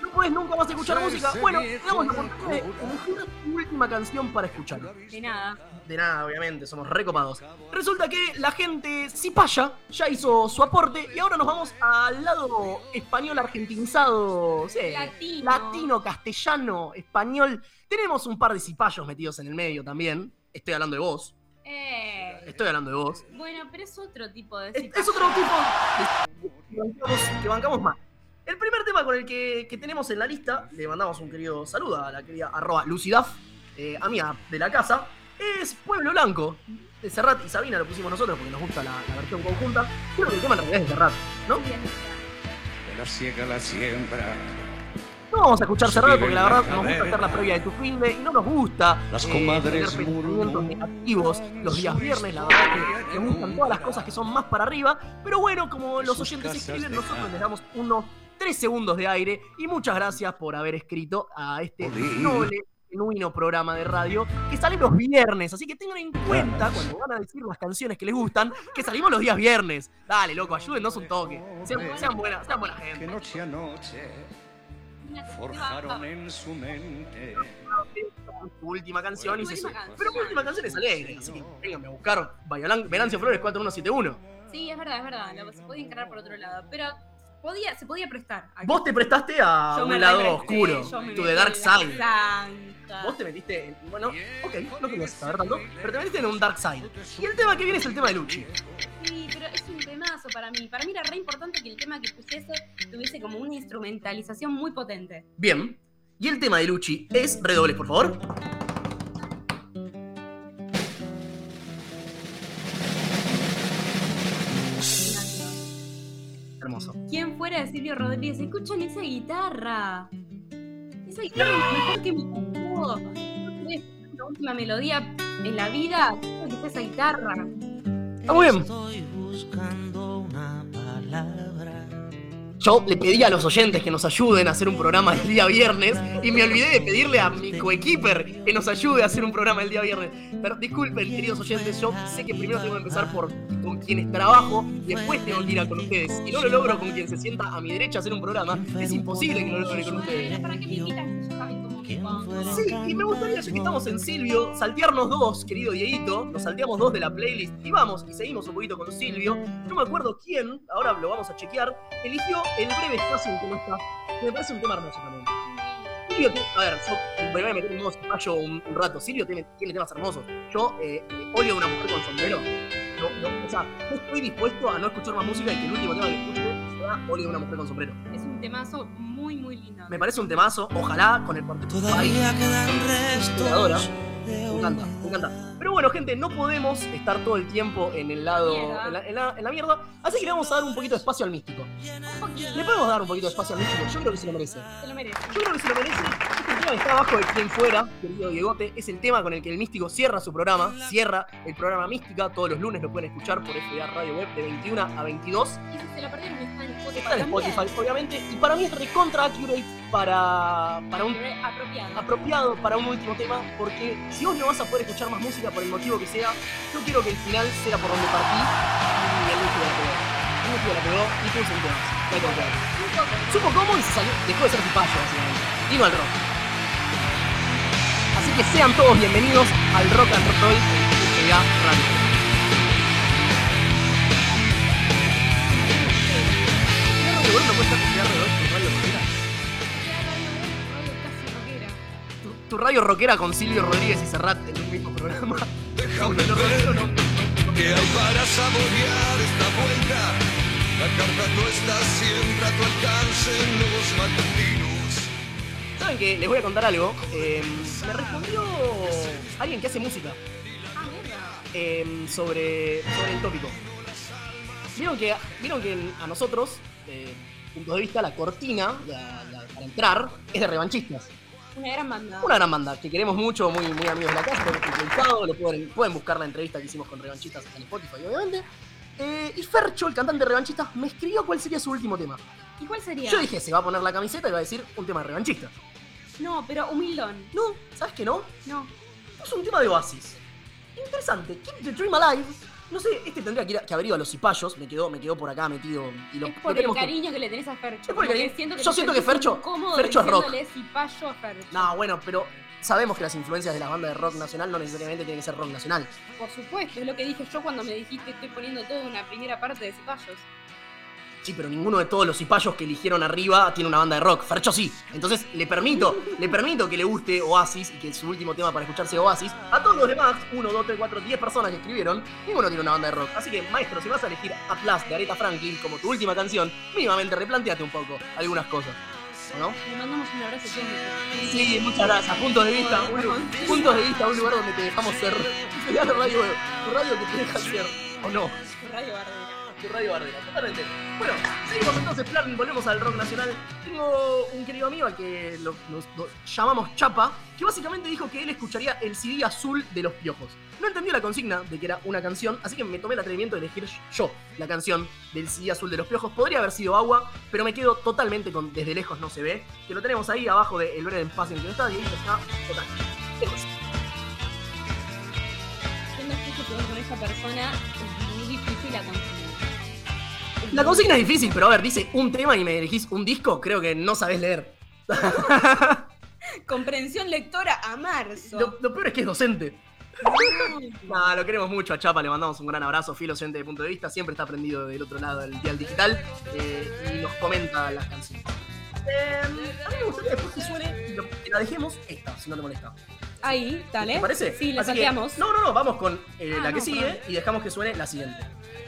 No podés nunca más escuchar música. Bueno, te damos la oportunidad de elegir tu última canción para escuchar. De nada. De nada, obviamente, somos recopados. Resulta que la gente Cipaya ya hizo su aporte y ahora nos vamos al lado español argentinizado, sí, Latino. latino, castellano, español. Tenemos un par de cipayos metidos en el medio también. Estoy hablando de vos. Eh, Estoy hablando de vos. bueno, pero es otro tipo de Es, es otro tipo de- que bancamos, que bancamos más. El primer tema con el que, que tenemos en la lista, le mandamos un querido saludo a la querida arroba Lucidaf, eh, amiga de la casa, es Pueblo Blanco. De Serrat y Sabina lo pusimos nosotros porque nos gusta la, la versión conjunta. Creo que el tema en realidad es de Serrat, ¿no? de la ciega la siembra. No vamos a escuchar Se Serrat porque la la verdad nos gusta hacer la previa de tu fin de y no nos gusta Las eh, comadres tener negativos los días viernes, la verdad que, nos gustan todas las cosas que son más para arriba, pero bueno, como los oyentes escriben, nosotros les damos unos tres segundos de aire y muchas gracias por haber escrito a este noble genuino programa de radio que sale los viernes. Así que tengan en cuenta cuando van a decir las canciones que les gustan, que salimos los días viernes. Dale, loco, ayúdennos un toque. Sean, sean buena, sean buena Que gente. noche a noche forjaron en su mente. Tu última canción y se última canción. Pero mi última canción es alegre, así que vénganme a buscar Venancio Flores 4171. Sí, es verdad, es verdad. lo- se puede encarar por otro lado. Pero podía, se podía prestar. Vos te prestaste a Yo un lado oscuro, tu de Dark Side. Vos te metiste en. Bueno, ok, no querías saber tanto, pero te metiste en un Dark Side. Y el tema que viene es el tema de Luchi. Sí, pero es un temazo para mí. Para mí era re importante que el tema que pusiese tuviese como una instrumentalización muy potente. Bien. Y el tema de Luchi es. Redobles, por favor. ¿Quién fuera de Silvio Rodríguez? Escuchan esa guitarra. Esa guitarra es mejor que mi tenés una última melodía en la vida. Que sea esa guitarra. Está muy bien. Estoy buscando una palabra. Yo le pedí a los oyentes que nos ayuden a hacer un programa el día viernes y me olvidé de pedirle a mi coequiper que nos ayude a hacer un programa el día viernes. Pero disculpen, queridos oyentes, yo sé que primero tengo que empezar por con quienes trabajo después tengo que ir a con ustedes. Si no lo logro con quien se sienta a mi derecha a hacer un programa, es imposible que lo logre con ustedes. ¿Para qué me? Sí, y me gustaría, ya que estamos en Silvio, saltearnos dos, querido Dieguito. Nos salteamos dos de la playlist y vamos y seguimos un poquito con Silvio. No me acuerdo quién, ahora lo vamos a chequear, eligió el breve espacio en que no está. que Me parece un tema hermoso también. Silvio, tiene- a ver, yo me voy a meter en modo un, un rato. Silvio tiene, tiene temas hermosos. Yo eh, eh, odio a una mujer con sombrero. No, no, o sea, no estoy dispuesto a no escuchar más música y que el último tema que escuche sea odio a una mujer con sombrero. Es un temazo muy. Me parece un temazo, ojalá con el cuarteto. Todavía quedan Inspiradora. restos Me encanta, me encanta. Pero bueno, gente, no podemos estar todo el tiempo en el lado. En la, en la- en la mierda. Así que le vamos a dar un poquito de espacio al místico. Le podemos dar un poquito de espacio al místico. Yo creo que se lo merece. Se lo merece. Yo creo que se lo merece. Este tema está abajo de quien fuera, querido Diegote, es el tema con el que el místico cierra su programa. Cierra el programa Mística. Todos los lunes lo pueden escuchar por FDA Radio Web de 21 a 22. Y si se lo perdieron, está en Spotify. Está en también. Spotify, obviamente. Y para mí es recontra accurate para, para un Apropiado. apropiado para un último tema, porque si vos no vas a poder escuchar más música por el motivo que sea, yo quiero que el final sea por donde partí y el músico la pegó. El músico la pegó y puso un tema. No hay. Supo cómo y se salió, dejó de ser tipayo, básicamente. Vino al rock. Así que sean todos bienvenidos al Rock and Roll en FGA Radio. ¿Qué radio no puede estar FGA Radio tu radio rockera? Tu, radio con Silvio Rodríguez y Serrat en un mismo programa. Déjame ver que hay para saborear esta vuelta. La carta no está siempre a tu alcance en los matutinos. ¿Saben que Les voy a contar algo. Eh, me respondió alguien que hace música eh, sobre, sobre el tópico. Vieron que, vieron que a nosotros, eh, punto de vista, la cortina la- la- para entrar es de revanchistas. Una gran banda. Una gran banda que queremos mucho, muy, muy amigos de la casa, lo lo pueden, pueden buscar la entrevista que hicimos con revanchistas en Spotify, obviamente. Eh, y Fercho, el cantante de revanchistas, me escribió cuál sería su último tema. ¿Y cuál sería? Yo dije, se va a poner la camiseta y va a decir un tema de revanchistas. No, pero humildón. No, ¿sabes qué no? No. Es un tema de Oasis. Interesante. Keep the Dream Alive. No sé, este tendría que, ir a- que haber ido a los cipayos. Me quedó, me quedó por acá metido. Y lo, es lo por el que- cariño que le tenés a Fercho. Es por el cariño. siento que Yo siento que Fercho- Fercho es rock. cipayo a Fercho. No, bueno, pero sabemos que las influencias de las bandas de rock nacional no necesariamente tienen que ser rock nacional. Por supuesto, es lo que dije yo cuando me dijiste estoy poniendo todo una primera parte de cipayos. Sí, pero ninguno de todos los cipayos que eligieron arriba tiene una banda de rock. Fercho sí. Entonces le permito, le permito que le guste Oasis y que su último tema para escucharse Oasis. A todos los demás, 1, 2, 3, 4, 10 personas que escribieron, ninguno tiene una banda de rock. Así que, maestro, si vas a elegir Atlas de Aretha Franklin como tu última canción, mínimamente replanteate un poco algunas cosas. ¿o ¿No? Le mandamos un abrazo todos. Sí, muchas gracias. Puntos de vista, un, puntos de vista, un lugar donde te dejamos ser. Radio, radio que te deja ser, ¿o no? Radio Tu radio bardera, totalmente. Bueno, seguimos entonces, plan, volvemos al rock nacional. Tengo un querido amigo al que lo, nos- llamamos Chapa, que básicamente dijo que él escucharía el CD azul de los piojos. No entendió la consigna de que era una canción, así que me tomé el atrevimiento de elegir yo la canción del CD azul de los piojos. Podría haber sido agua, pero me quedo totalmente con Desde lejos no se ve, que lo tenemos ahí abajo del el breve espacio en el que no está, y ahí está total. Que voy con esa persona, es muy difícil la consigna. La consigna es difícil, pero a ver, dice un tema y me elegís un disco, creo que no sabés leer. Comprensión lectora a marzo. Lo, lo peor es que es docente. No. Nada, lo queremos mucho a Chapa, le mandamos un gran abrazo, fiel oyente de punto de vista, siempre está prendido del otro lado del dial digital eh, y nos comenta las canciones. Eh, a mí me gustaría después que suene, lo- que la dejemos esta, si no te molesta. Ahí, dale. ¿Te parece? Sí, la Así que- salteamos. no, no, no, vamos con eh, Ah, la que no, sigue perdón. y dejamos que suene la siguiente.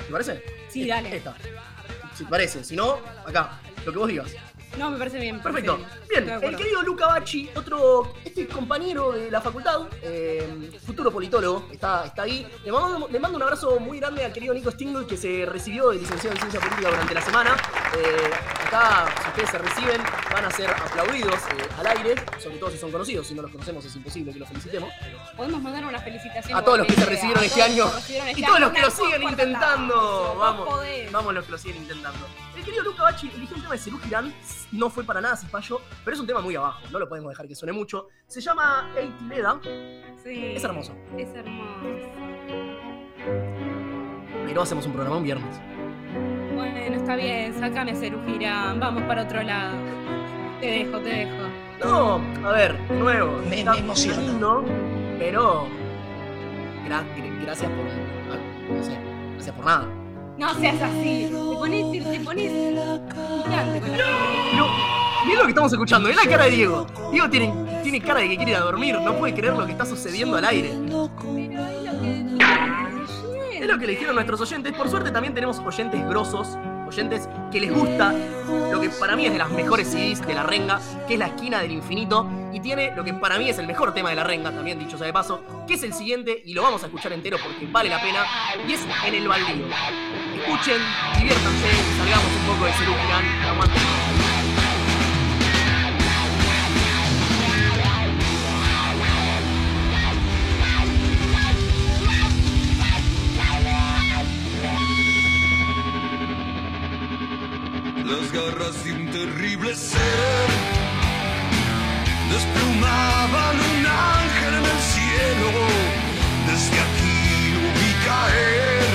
¿Te parece? Sí, Esta, dale. Esta. Si parece, si no, acá, lo que vos digas. No, me parece bien. Perfecto. Bien, el querido Luca Bacci, otro este compañero de la facultad, eh, futuro politólogo, está, está ahí. Le mando, le mando un abrazo muy grande al querido Nico Stingle, que se recibió de licenciado en Ciencia Política durante la semana. Eh, acá, si ustedes se reciben, van a ser aplaudidos eh, al aire, sobre todo si son conocidos. Si no los conocemos, es imposible que los felicitemos. Podemos mandar una felicitación. A todos los que se recibieron este año recibieron este y todos año, los que una lo siguen intentando. Vamos, vamos los que lo siguen intentando. El querido Luca Bacci eligió un tema de Cerú Girán, no fue para nada cipallo, pero es un tema muy abajo, no lo podemos dejar que suene mucho. Se llama El Tileda, Sí. es hermoso, Es hermoso. pero hacemos un programa un viernes. Bueno, está bien, sácame Cerujirán, vamos para otro lado. Te dejo, te dejo. No, a ver, de nuevo, Me- está me emociona. lindo, pero gra- gra- gracias por, ah, no sé, gracias por nada. No seas así. Te pones, te, te pones picante con la Pero, mirá lo que estamos escuchando, mirá la cara de Diego. Diego tiene, tiene cara de que quiere ir a dormir, no puede creer lo que está sucediendo al aire. Pero es lo que. Es lo que le dijeron nuestros oyentes. Por suerte también tenemos oyentes grosos, oyentes que les gusta lo que para mí es de las mejores CDs de la renga, que es La Esquina del Infinito, y tiene lo que para mí es el mejor tema de la renga, también dicho sea de paso, que es el siguiente, y lo vamos a escuchar entero porque vale la pena, y es En el Baldío. Escuchen, diviértanse, salgamos un poco de Cerú Girán, aguanten. Las garras de un terrible ser desplumaban un ángel en el cielo. Desde aquí lo vi caer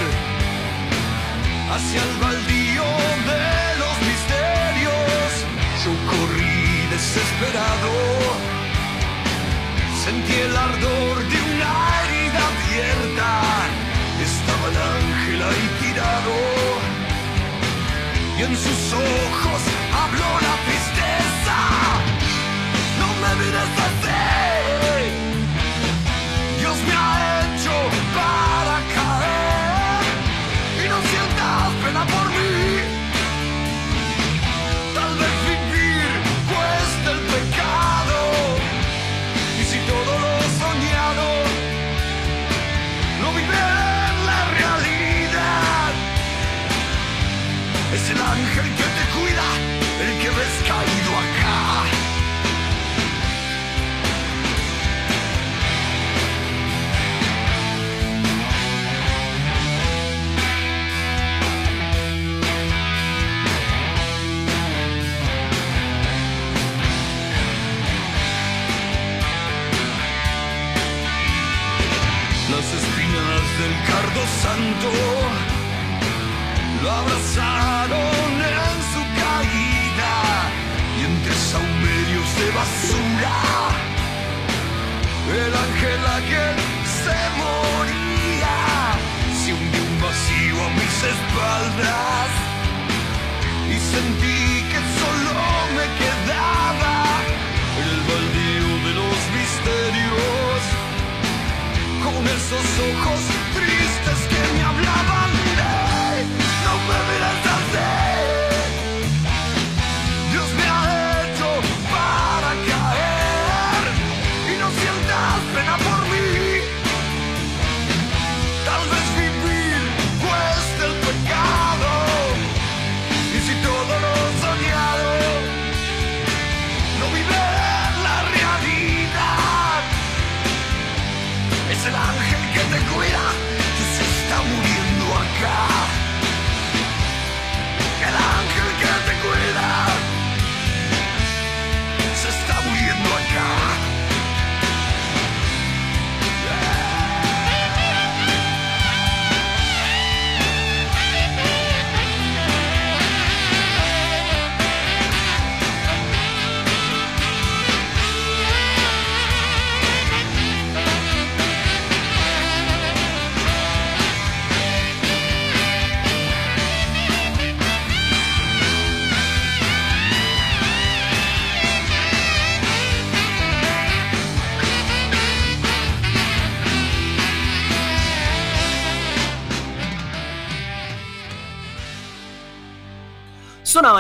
hacia el baldío de los misterios. Yo corrí desesperado, sentí el ardor de una herida abierta. Estaba el ángel ahí tirado y en sus ojos habló la tristeza.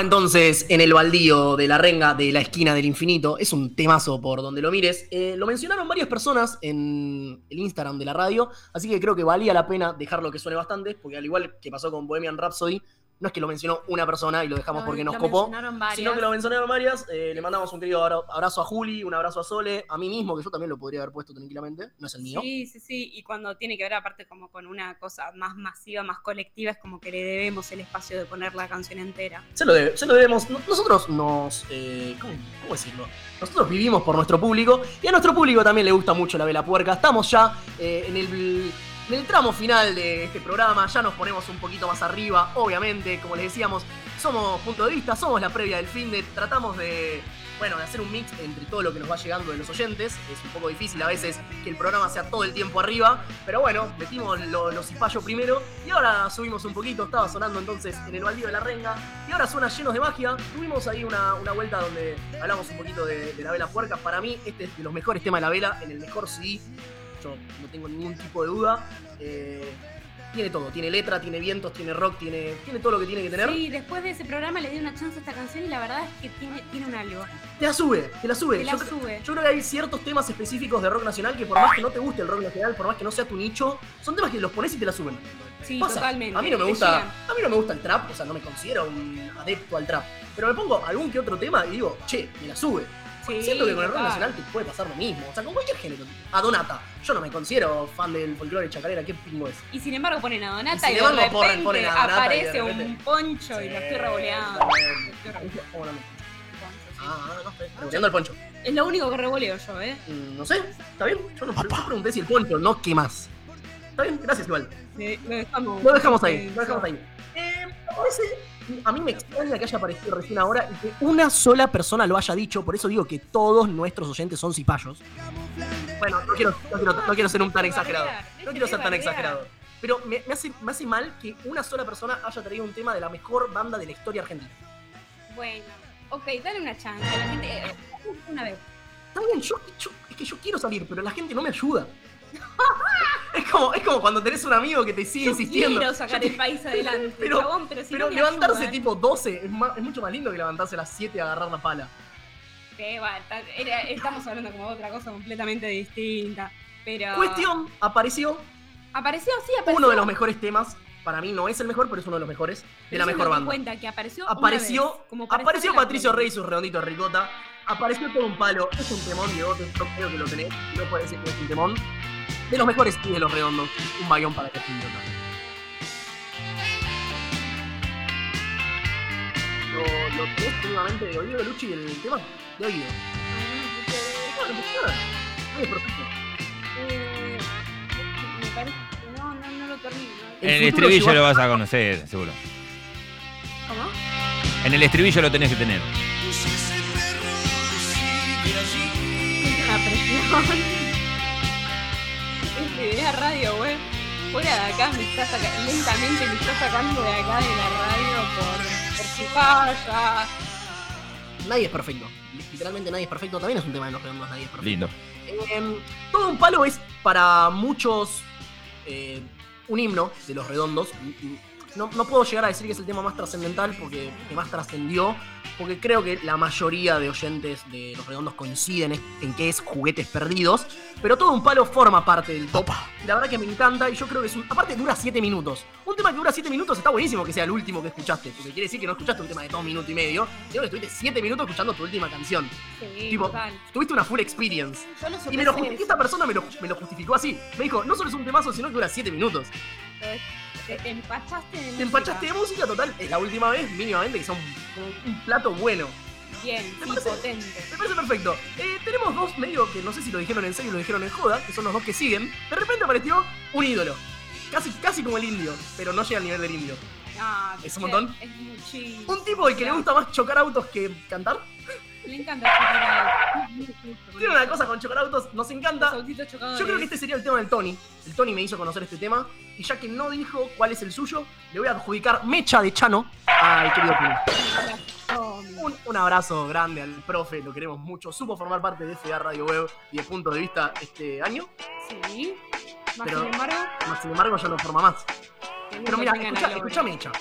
Entonces en el baldío de la renga de la esquina del infinito. Es un temazo por donde lo mires. Eh, lo mencionaron varias personas en el Instagram de la radio, así que creo que valía la pena dejarlo que suene bastante, porque al igual que pasó con Bohemian Rhapsody, no es que lo mencionó una persona y lo dejamos porque nos copó, sino que lo mencionaron varias. Eh, le mandamos un querido abra- abrazo a Juli, un abrazo a Sole, a mí mismo, que yo también lo podría haber puesto tranquilamente, no es el mío. Sí, sí, sí. Y cuando tiene que ver aparte como con una cosa más masiva, más colectiva, es como que le debemos el espacio de poner la canción entera. Se lo, debe- se lo debemos. No- Nosotros nos. eh, ¿cómo, cómo decirlo? Nosotros vivimos por nuestro público y a nuestro público también le gusta mucho la vela puerca. Estamos ya eh, en, el, en el tramo final de este programa. Ya nos ponemos un poquito más arriba, obviamente. Como les decíamos, somos punto de vista, somos la previa del fin de. Tratamos de. Bueno, de hacer un mix entre todo lo que nos va llegando de los oyentes. Es un poco difícil a veces que el programa sea todo el tiempo arriba. Pero bueno, metimos lo- los cipayos primero y ahora subimos un poquito. Estaba sonando entonces en el baldío de la renga. Y ahora suena llenos de magia. Tuvimos ahí una, una vuelta donde hablamos un poquito de, de la vela puerca. Para mí, este es de los mejores temas de la vela, en el mejor CD. Yo no tengo ningún tipo de duda. Eh, tiene todo, tiene letra, tiene vientos, tiene rock, tiene, tiene todo lo que tiene que tener. Sí, después de ese programa le di una chance a esta canción y la verdad es que tiene, tiene un algo. Te la sube, te la sube. Te la yo, sube. yo creo que hay ciertos temas específicos de rock nacional que por más que no te guste el rock nacional, por más que no sea tu nicho, son temas que los pones y te la suben. Sí, Pasa. totalmente. A mí no me gusta, a mí no me gusta el trap, o sea, no me considero un adepto al trap. Pero me pongo algún que otro tema y digo, che, me la sube. Sí, Siento que con el rock nacional te puede pasar lo mismo. O sea, con cualquier género. A Donata. Yo no me considero fan del folclore chacarera, qué pingo es. Y sin embargo ponen a Donata y, de repente ponen- ponen a Donata y de aparece repente- un poncho y lo estoy revoleando. ¿Cómo no me-. Ah, no sé. Revoleando el poncho. Es lo único que revoleo yo, ¿eh? Mm, No sé, ¿está bien? Yo no yo pregunté si el poncho, no qué más. Está bien, gracias igual. Sí, Lo dejamos. Lo dejamos ahí, lo dejamos ahí. Eh, parece- a mí me extraña que haya aparecido recién ahora y que una sola persona lo haya dicho, por eso digo que todos nuestros oyentes son cipayos. Bueno, no quiero, no quiero, no quiero ser un tan exagerado. No quiero ser tan exagerado. Pero me, me hace, me hace mal que una sola persona haya traído un tema de la mejor banda de la historia argentina. Bueno, ok, dale una chance. La gente. eh, Una vez. Está bien, yo, yo- es que yo quiero salir, pero la gente no me ayuda. es, como, es como cuando tenés un amigo que te sigue Yo insistiendo. quiero sacar el país adelante, Pero- chabón, pero si Pero no me levantarse ayudan. tipo 12 es, más- es mucho más lindo que levantarse a las 7 a agarrar la pala. Sí, bueno, está- era- estamos hablando como de otra cosa completamente distinta. Pero. Cuestión, apareció Apareció, sí, apareció. uno de los mejores temas. Para mí no es el mejor, pero es uno de los mejores de la mejor me banda. cuenta que apareció. una Apareció, vez, como para apareció Patricio. Rey y sus redonditos de ricota. Apareció todo un palo. Es un temón, Diego. Yo creo que lo tenés. No puede decir que es un temón. De los mejores de los redondos. Un bayón para este idiota. ¿Lo, lo tenés últimamente de oído, Luchi, el tema? De oído. Pues. Eh, me no, no, no lo termino. En el estribillo lo vas a conocer, seguro. ¿Cómo? En el estribillo lo tenés que tener. Una presión. Idea radio, güey. Fuera de acá me está sacando, lentamente me está sacando de acá de la radio por, por su casa. Nadie es perfecto. Literalmente nadie es perfecto. También es un tema de los redondos, nadie es perfecto. Lindo. Em, todo un palo es para muchos eh, un himno de los redondos. No, no puedo llegar a decir que es el tema más trascendental porque que más trascendió, porque creo que la mayoría de oyentes de los redondos coinciden en- que es juguetes perdidos, pero todo un palo forma parte del top. La verdad que me encanta y yo creo que es un, aparte dura 7 minutos. Un tema que dura 7 minutos está buenísimo que sea el último que escuchaste, porque quiere decir que no escuchaste un tema de 2 minutos y medio, sino que estuviste 7 minutos escuchando tu última canción. Sí, Tipo, total. tuviste una full experience. Yo no Y me lo esta persona me lo, me lo justificó así. Me dijo, no solo es un temazo, sino que dura 7 minutos. eso. Te, te empachaste de Te música. empachaste de música total. Es la última vez, mínimamente, que sea un, plato bueno. Bien, Me parece- potente. Me parece perfecto. Eh, tenemos dos medio que no sé si lo dijeron en serio o lo dijeron en joda, que son los dos que siguen. De repente apareció un ídolo. Casi, casi como el indio, pero no llega al nivel del indio. Ah, ¿Es un montón? Es muchísimo. Un tipo al que le gusta más chocar autos que cantar. Le encanta chocar Tiene una cosa con chocar autos, nos encanta. Yo creo que este sería el tema del Tony. El Tony me hizo conocer este tema. Y ya que no dijo cuál es el suyo, le voy a adjudicar Mecha de Chano al querido Tony. Un, un abrazo grande al profe, lo queremos mucho. Supo formar parte de FA Radio Web y de punto de vista este año. Sí. Más Pero- sin embargo, Más sin embargo, ya no forma más. Pero mira, escucha, escucha Mecha.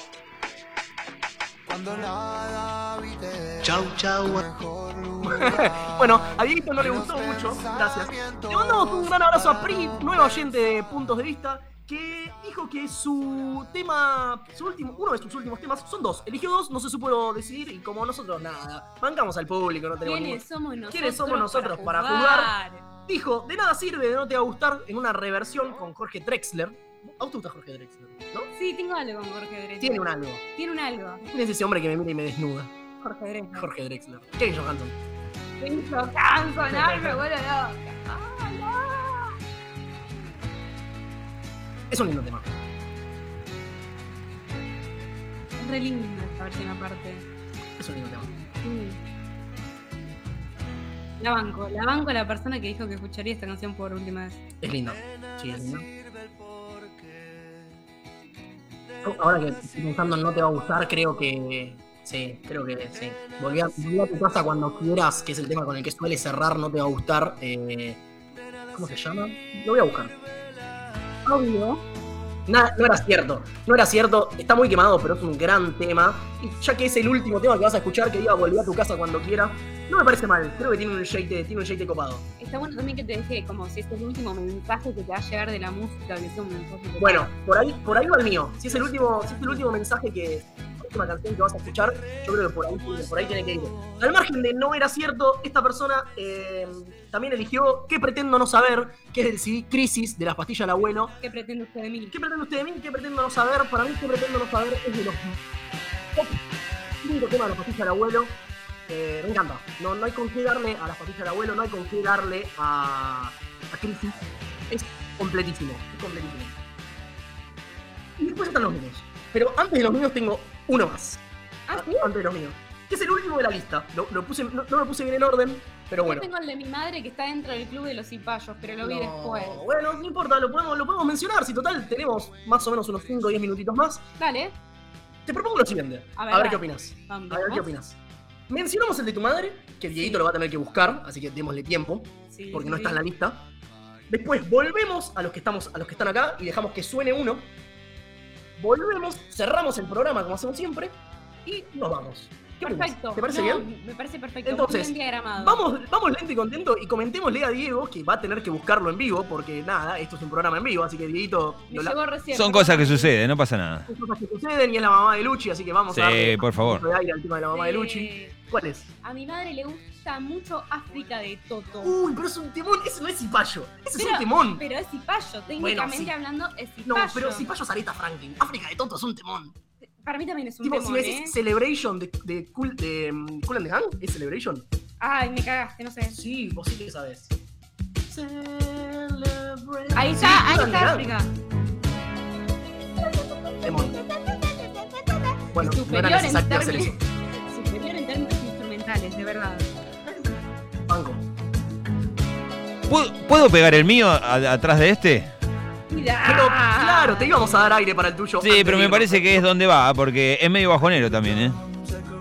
Cuando nada habite Chau, chau. Bueno, a Dieguito no le gustó mucho, gracias. Le mandamos un gran abrazo a Pri, nuevo oyente de Puntos de Vista, que dijo que su tema, su último, uno de sus últimos temas, son dos. Eligió dos, no se supo decidir y como nosotros nada, bancamos al público, no tenemos ¿Quiénes somos nosotros? ¿Quiénes somos nosotros para jugar? Dijo, de nada sirve, de no te va a gustar, en una reversión con Jorge Drexler. ¿A vos te gusta Jorge Drexler? ¿No? Sí, tengo algo con Jorge Drexler. Tiene un algo. Tiene un algo. ¿Quién es ese hombre que me mira y me desnuda? Jorge Drexler. Jorge Drexler. Kenny Johansson. Kenny Johansson, ay, me vuelvo loca. Ay, no. Es un lindo tema. Es re linda esta versión aparte. Es un lindo tema. La banco, la banco a la persona que dijo que escucharía esta canción por última vez. Es lindo. Sí, es lindo. Ahora que estoy pensando en no te va a gustar, creo que. Sí, creo que sí. Volví a, volví a tu casa cuando quieras, que es el tema con el que suele cerrar, no te va a gustar. Eh, ¿Cómo se llama? Lo voy a buscar. Obvio. Nada, no era cierto, no era cierto, está muy quemado, pero es un gran tema. Y ya que es el último tema que vas a escuchar, que diga volví a tu casa cuando quiera, no me parece mal, creo que tiene un shade, tiene un shade copado. Está bueno también que te deje como si este es el último mensaje que te va a llegar de la música, que sea un mensaje Bueno, por ahí, por ahí va el mío. Si es el último, si es el último mensaje que, última canción que vas a escuchar, yo creo que por ahí, por ahí tiene que ir. Al margen de no era cierto, esta persona eh, también eligió ¿Qué pretendo no saber? Que es el CD Crisis de las pastillas del abuelo. ¿Qué pretende usted de mí? ¿Qué pretende usted de mí? ¿Qué pretendo no saber? Para mí, ¿qué pretendo no saber? Es de los top 5 temas de las pastillas del abuelo. Eh, me encanta. No, no hay con qué darle a las pastillas del abuelo, no hay con qué darle a, a Crisis. Es completísimo, es completísimo. Y después están los míos. Pero antes de los míos tengo uno más. ¿Ah, sí? Antes de los míos. Que es el último de la lista. Lo, lo puse, no, no lo puse bien en orden, pero bueno. Yo tengo el de mi madre que está dentro del club de los cipayos, pero lo vi No, después. Bueno, no importa, lo podemos, lo podemos mencionar. Si total tenemos más o menos unos 5 o 10 minutitos más. Dale. Te propongo lo siguiente. A A ver, qué opinas. A ver qué opinas. Mencionamos el de tu madre, que Dieguito lo va a tener que buscar, así que démosle tiempo, Sí, porque sí, no sí. está en la lista. Después volvemos a los que estamos, a los que están acá y dejamos que suene uno. Volvemos, cerramos el programa como hacemos siempre y nos vamos. ¿Qué opinas? Perfecto. ¿Te parece No, bien? Me parece perfecto. Entonces, Muy bien diagramado. Vamos, vamos lento y contento y comentémosle a Diego que va a tener que buscarlo en vivo, porque nada, esto es un programa en vivo, así que Dieguito Me llegó recién. Son cosas que suceden, no pasa nada. son cosas que suceden y es la mamá de Luchi, así que vamos Sí, a darle por favor. de aire al tema de la mamá de. Luchi. ¿Cuál es? A mi madre le gusta mucho África de Toto. Uy, pero es un timón, ese no es Cipayo, ese es un timón. Pero es cipayo, técnicamente sí. hablando es No, cipayo. pero Cipayo es Aretha Franklin. África de Toto es un temón. Para mí también es un Tipo, si me ¿eh? decís Celebration de, de, cool, de um, Cool and the Gang, ¿es Celebration? Ay, me cagaste, no sé. Sí, vos sí que sabés. Celebration. Ahí Sí, está, ahí está África. temón. Bueno, no Superior era en necesario hacer eso. términos- Superior en términos instrumentales, de verdad. Banco. ¿Puedo, puedo pegar el mío a- atrás de este? Mira. Pero claro, te íbamos a dar aire para el tuyo. Sí, pero me parece que es donde va, porque es medio bajonero también, ¿eh?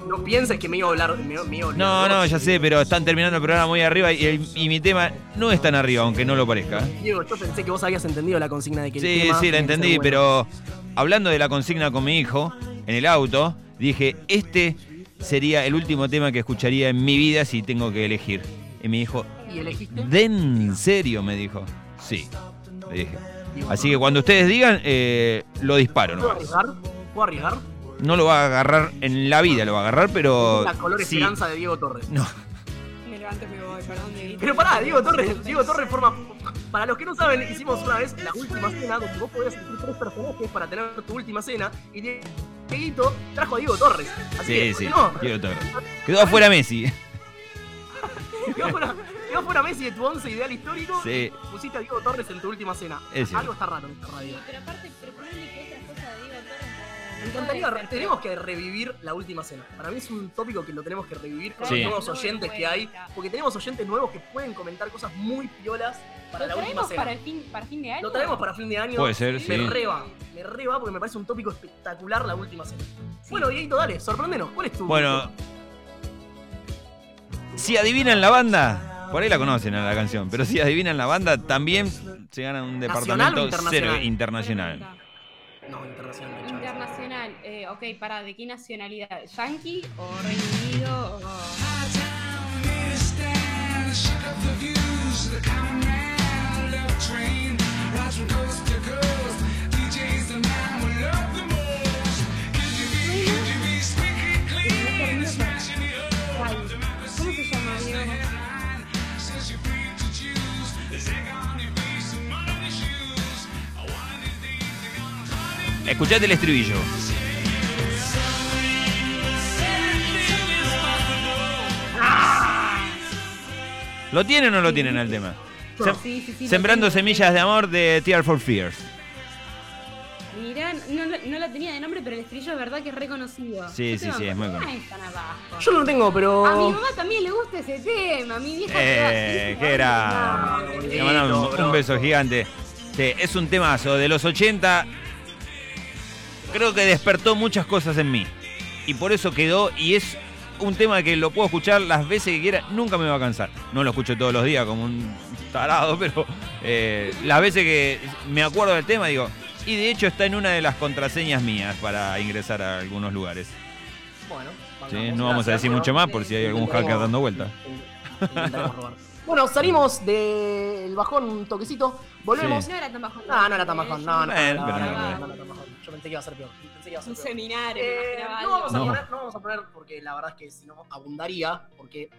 No pienses que me iba a hablar. Me, me iba a olvidar No, no, ya sé, pero están terminando el programa muy arriba y, el- y mi tema no es tan arriba, aunque no lo parezca. Diego, yo pensé que vos habías entendido la consigna de que el Sí, tema sí, la entendí, bueno. pero hablando de la consigna con mi hijo en el auto, dije, este sería el último tema que escucharía en mi vida si tengo que elegir. Y mi hijo, ¿Y elegiste? ¿de en serio? Me dijo. Sí, le dije. Así que cuando ustedes digan, eh, lo disparo. ¿Puedo ¿no? arriesgar? ¿Puedo arriesgar? no lo va a agarrar en la vida, lo va a agarrar, pero... La color sí. esperanza de Diego Torres. No, Me levanto me voy, perdón, Dieguito. Pero pará, Diego Torres, Diego Torres forma. Para los que no saben, hicimos una vez la última cena donde vos podías elegir tres personajes para tener tu última cena y Dieguito trajo a Diego Torres. Así sí, que, sí, no, Diego Torres. Quedó afuera Messi. quedó fuera, quedó fuera Messi de tu once ideal histórico Sí. y pusiste a Diego Torres en tu última cena. Es. Algo está raro en esta radio. Pero aparte, proponerle que otra cosa de Diego Torres. Me encantaría, tenemos que revivir la última cena. Para mí es un tópico que lo tenemos que revivir con Sí. los nuevos oyentes que hay, porque tenemos oyentes nuevos que pueden comentar cosas muy piolas para ¿Lo la última traemos cena. para, el fin, para fin de año? Lo traemos para fin de año. Puede ser, Me sí. reba, me reba porque me parece un tópico espectacular la última cena. Bueno, Dieguito, dale, sorpréndenos. ¿Cuál es tu? Bueno, si adivinan la banda, por ahí la conocen a la canción, pero si adivinan la banda, también se gana un ¿Nacional o departamento internacional? cero internacional. No, internacional. Internacional. Eh, ok, para, ¿de qué nacionalidad? ¿Yankee o Reino Unido? O... Escuchate el estribillo. ¿Lo tienen o no lo tienen el tema? Sem- Sí, sí, sí, Sembrando semillas de amor de Tear for Fears. Mirá, no, la- no la tenía de nombre, pero el estribillo es verdad que es reconocido. Sí, sí, sí, es muy conocido. Yo no lo tengo, pero. A mi mamá también le gusta ese tema, a mi vieja. Eh, qué era. Le mandamos un, beso gigante. Sí, es un temazo de los 80. Creo que despertó muchas cosas en mí. Y por eso quedó. Y es un tema que lo puedo escuchar las veces que quiera. Nunca me va a cansar. No lo escucho todos los días como un tarado, pero eh, las veces que me acuerdo del tema digo. Y de hecho está en una de las contraseñas mías para ingresar a algunos lugares. Bueno, Sí, no vamos a decir mucho más por si hay algún hacker dando vuelta. Bueno, salimos del bajón un toquecito, volvemos. No era tan bajo. No, no era tan bajón, no, no, no, no, no, no, no. no, no era tan bajón. Yo pensé que iba a ser peor. Pensé que iba a ser Un peor. seminario, me Eh, imaginaba no, vamos a No. poner, no vamos a poner porque la verdad es que si no abundaría, porque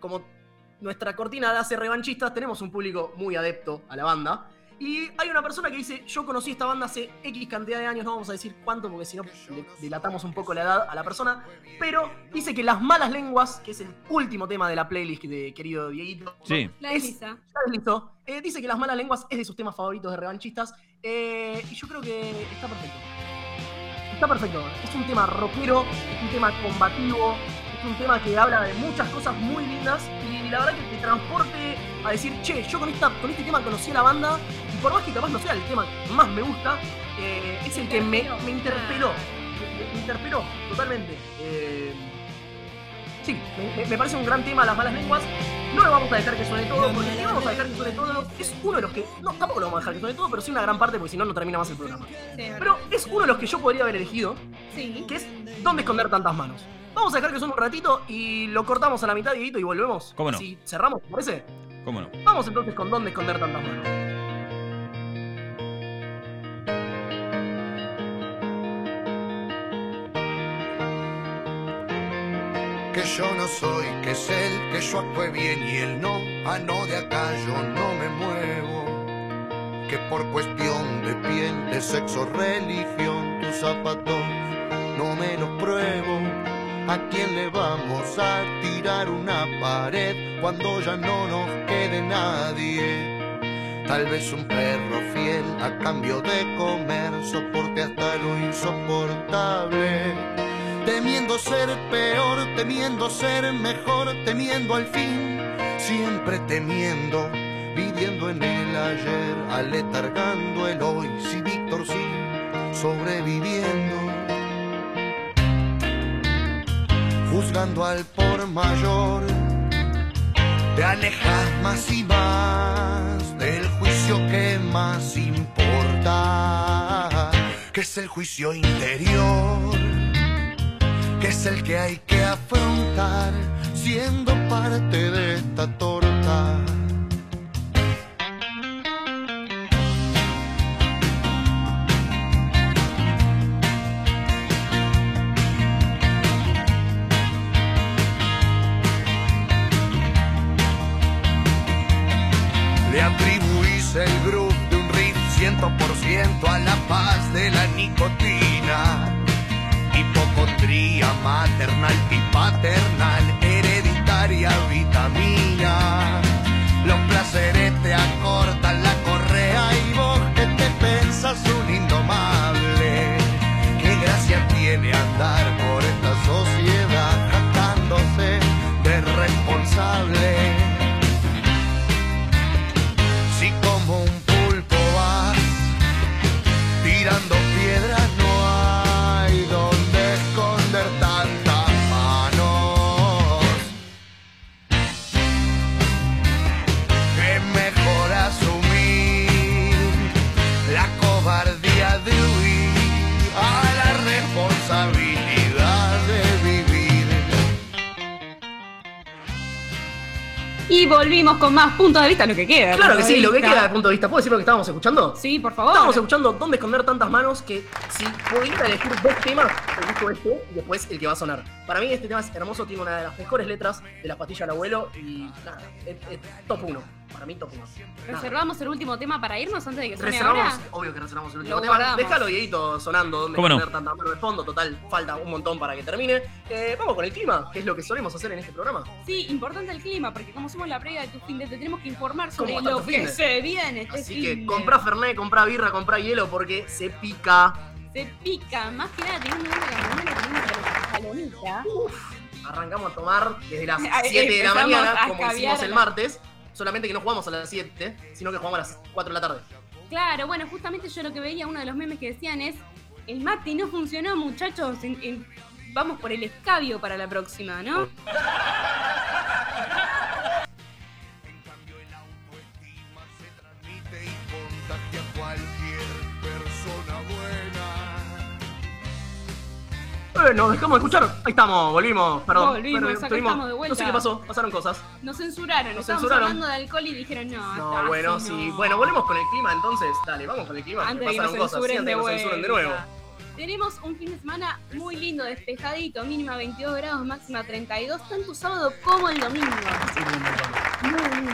como nuestra cortina de hace revanchistas, tenemos un público muy adepto a la banda. Y hay una persona que dice, yo conocí esta banda hace X cantidad de años, no vamos a decir cuánto porque si no le dilatamos un poco la edad a la persona, pero dice que Las Malas Lenguas, que es el último tema de la playlist de querido Dieguito, Sí. La ya listo. Eh, dice que Las Malas Lenguas es de sus temas favoritos de revanchistas. eh, y yo creo que está perfecto. Está perfecto. Es un tema rockero, es un tema combativo, es un tema que habla de muchas cosas muy lindas. Y la verdad que te transporte a decir, che, yo con, esta, con este tema conocí a la banda. Y por más que capaz no sea el tema que más me gusta, eh, es el que me, me interpeló. Me, interpeló totalmente. Eh, sí, me- parece un gran tema Las Malas Lenguas. No lo vamos a dejar que suene todo, porque si vamos a dejar que suene todo, es uno de los que. No, tampoco lo vamos a dejar que suene todo, pero sí una gran parte, porque si no, no termina más el programa. Pero es uno de los que yo podría haber elegido, Sí. que es ¿Dónde esconder tantas manos? Vamos a dejar que suene un ratito y lo cortamos a la mitad, Dieguito, y volvemos. ¿Cómo no? Si cerramos, ¿te parece? ¿Cómo no? Vamos entonces con ¿Dónde esconder tantas manos? que yo no soy, que es él, que yo actúe bien y él no, ah no, de acá yo no me muevo, que por cuestión de piel, de sexo, religión, tus zapatos no me los pruebo. ¿A quién le vamos a tirar una pared cuando ya no nos quede nadie? Tal vez un perro fiel a cambio de comer soporte hasta lo insoportable. Temiendo ser peor, temiendo ser mejor, temiendo al fin, siempre temiendo, viviendo en el ayer, aletargando el hoy, si Víctor sí, sobreviviendo. Juzgando al por mayor, te alejas más y más del juicio que más importa, que es el juicio interior, que es el que hay que afrontar siendo parte de esta torta. 100% a la paz de la nicotina. Hipocondría maternal y paternal, hereditaria vitamina. Los placeres te acortan Y volvimos con más puntos de vista, lo que queda. Claro que sí, lo que queda de punto de vista. ¿Puedo decir lo que estábamos escuchando? Sí, por favor. Estábamos escuchando dónde esconder tantas manos que si pudiera elegir dos temas, elijo este y después el que va a sonar. Para mí este tema es hermoso, tiene una de las mejores letras de la pastilla del abuelo y nada, es, es top 1. Para mí top 1. Reservamos el último tema para irnos antes de que suene Reservamos, ahora. obvio que reservamos el último Lo tema. guardamos. Déjalo, Dieguito, sonando donde ¿Cómo no? tantas manos de fondo. Total, falta un montón para que termine. Eh, vamos con el clima, que es lo que solemos hacer en este programa. Sí, importante el clima, porque como somos la previa de tu fin de te tenemos que informar sobre ¿Cómo está lo que se viene este Así que comprá Fernet, comprá birra, comprá hielo porque se pica. Se pica, más que nada teniendo en cuenta que a la mañana tenemos la palomita. Arrancamos a tomar desde las Ah, 7 de la mañana, como hicimos el martes. Solamente que no jugamos a las 7, sino que jugamos a las 4 de la tarde. Claro, bueno, justamente yo lo que veía, uno de los memes que decían es, el mate no funcionó, muchachos, en- en- vamos por el escabio para la próxima, ¿no? nos dejamos de escuchar. Ahí estamos, volvimos, perdón. Volvimos, acá tuvimos- estamos de vuelta. No sé qué pasó, pasaron cosas. Nos censuraron, Nos estábamos censuraron. hablando de alcohol y dijeron, no, No, está bueno, sí. no". Bueno, volvemos con el clima entonces. Dale, vamos con el clima. Antes que de que nos pasaron cosas. Sí, antes de que nos censuren de nuevo. Tenemos un fin de semana muy lindo, despejadito, mínima 22 grados, máxima 32, tanto sábado como el domingo. Sí. Muy lindo.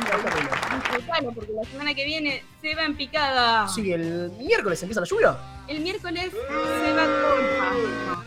Disfrutalo, porque la semana que viene se va en picada. Sí, el miércoles empieza la lluvia. El miércoles se va con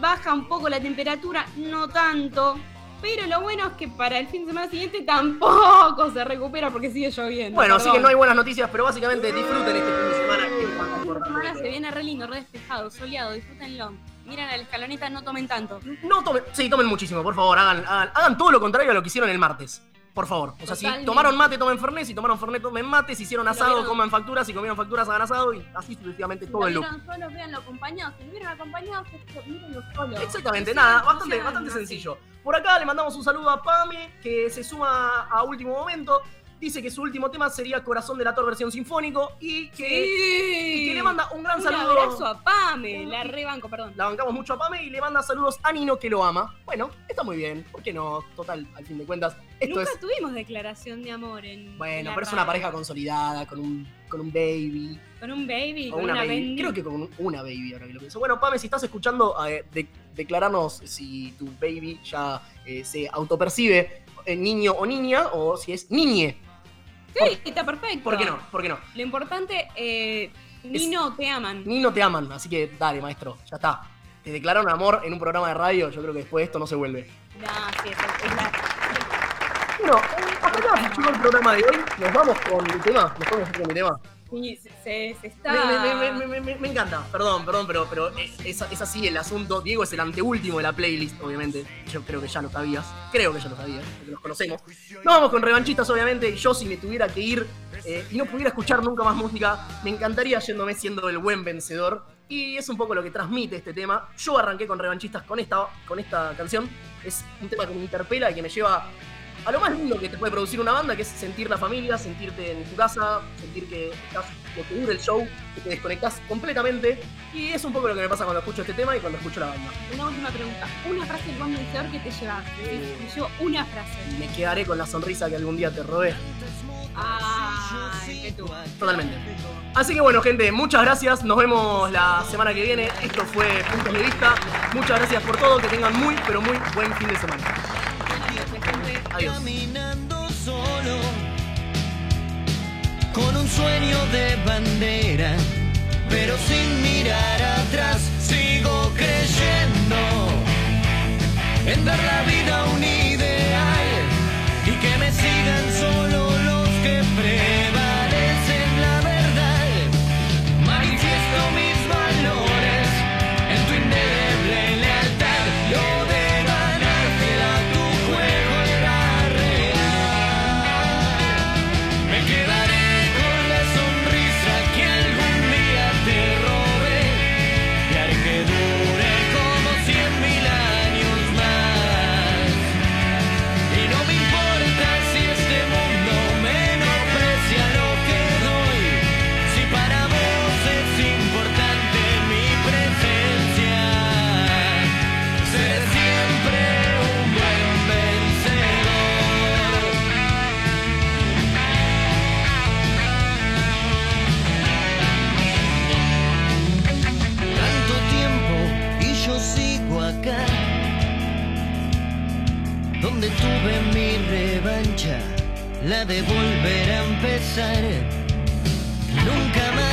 Baja un poco la temperatura, no tanto. Pero lo bueno es que para el fin de semana siguiente tampoco se recupera porque sigue lloviendo. Bueno, así que perdón. no hay buenas noticias, pero básicamente disfruten este fin de semana. que es más El fin de importante semana se viene re lindo, re despejado, soleado, disfrútenlo. Miren a la escaloneta, no tomen tanto. No tomen, sí, tomen muchísimo, por favor, hagan, hagan, hagan todo lo contrario a lo que hicieron el martes. Por favor. O sea, si tomaron mate, tomen fernet, si tomaron fernet, tomen mate, si hicieron asado, vieron- coman facturas, si comieron facturas, hagan asado y así sucesivamente Si todo lo el loop. vieron solos, véanlo acompañados. Si lo vieron acompañados, mírenlo solos. Exactamente, No nada, bastante, bastante sencillo. Por acá le mandamos un saludo a Pame, que se suma a último momento. Dice que su último tema sería Corazón de la Tor versión sinfónico y que, Sí. y que le manda un gran Un saludo. abrazo a Pame, la rebanco, perdón. La bancamos mucho a Pame y le manda saludos a Nino que lo ama. Bueno, está muy bien. ¿Por qué no? Total, al fin de cuentas, esto Nunca es. tuvimos declaración de amor en. Bueno, pero es una pareja consolidada, con un, con un baby. Con un baby, O con una una, baby. Creo que con un- una baby, ahora que lo pienso. Bueno, Pame, si estás escuchando, eh, de- declaranos si tu baby ya eh, se autopercibe eh, niño o niña, o si es niñe. Sí, está perfecto. ¿Por qué no? ¿Por qué no? Lo importante, eh, Nino, te aman. Ni no te aman, así que dale, maestro, ya está. Te declararon amor en un programa de radio, yo creo que después de esto no se vuelve. No, sí, es, es la. Bueno, hasta acá llegó el programa de hoy. Nos vamos con mi tema. Nos vamos con mi tema. Sí, se, se- está. Me, me- me- me- encanta, perdón, perdón, pero, pero es, es- así el asunto. Diego es el anteúltimo de la playlist, obviamente. Yo creo que ya lo sabías. Creo que ya lo sabías, porque nos conocemos. Nos vamos con revanchistas, obviamente. Yo, si me tuviera que ir eh, y no pudiera escuchar nunca más música, me encantaría yéndome siendo el buen vencedor. Y es un poco lo que transmite este tema. Yo arranqué con revanchistas con esta, con esta canción. Es un tema que me interpela y que me lleva a lo más lindo que te puede producir una banda, que es sentir la familia, sentirte en tu casa, sentir que estás lo que dura el show, que te desconectás completamente. Y es un poco lo que me pasa cuando escucho este tema y cuando escucho la banda. Una última pregunta. Una frase del buen vencedor que te llevas. Eh. Llevo una frase. Me quedaré con la sonrisa que algún día te robé. Tú. Totalmente. Así que bueno, gente, muchas gracias. Nos vemos la semana que viene. Esto fue Puntos de Vista. Muchas gracias por todo. Que tengan muy, pero muy buen fin de semana. Adiós. Caminando solo, con un sueño de bandera, pero sin mirar atrás, sigo creyendo en dar la vida un ideal y que me sigan solo los que prevalecen Coyoacán, donde tuve mi revancha, la de volver a empezar. Nunca más.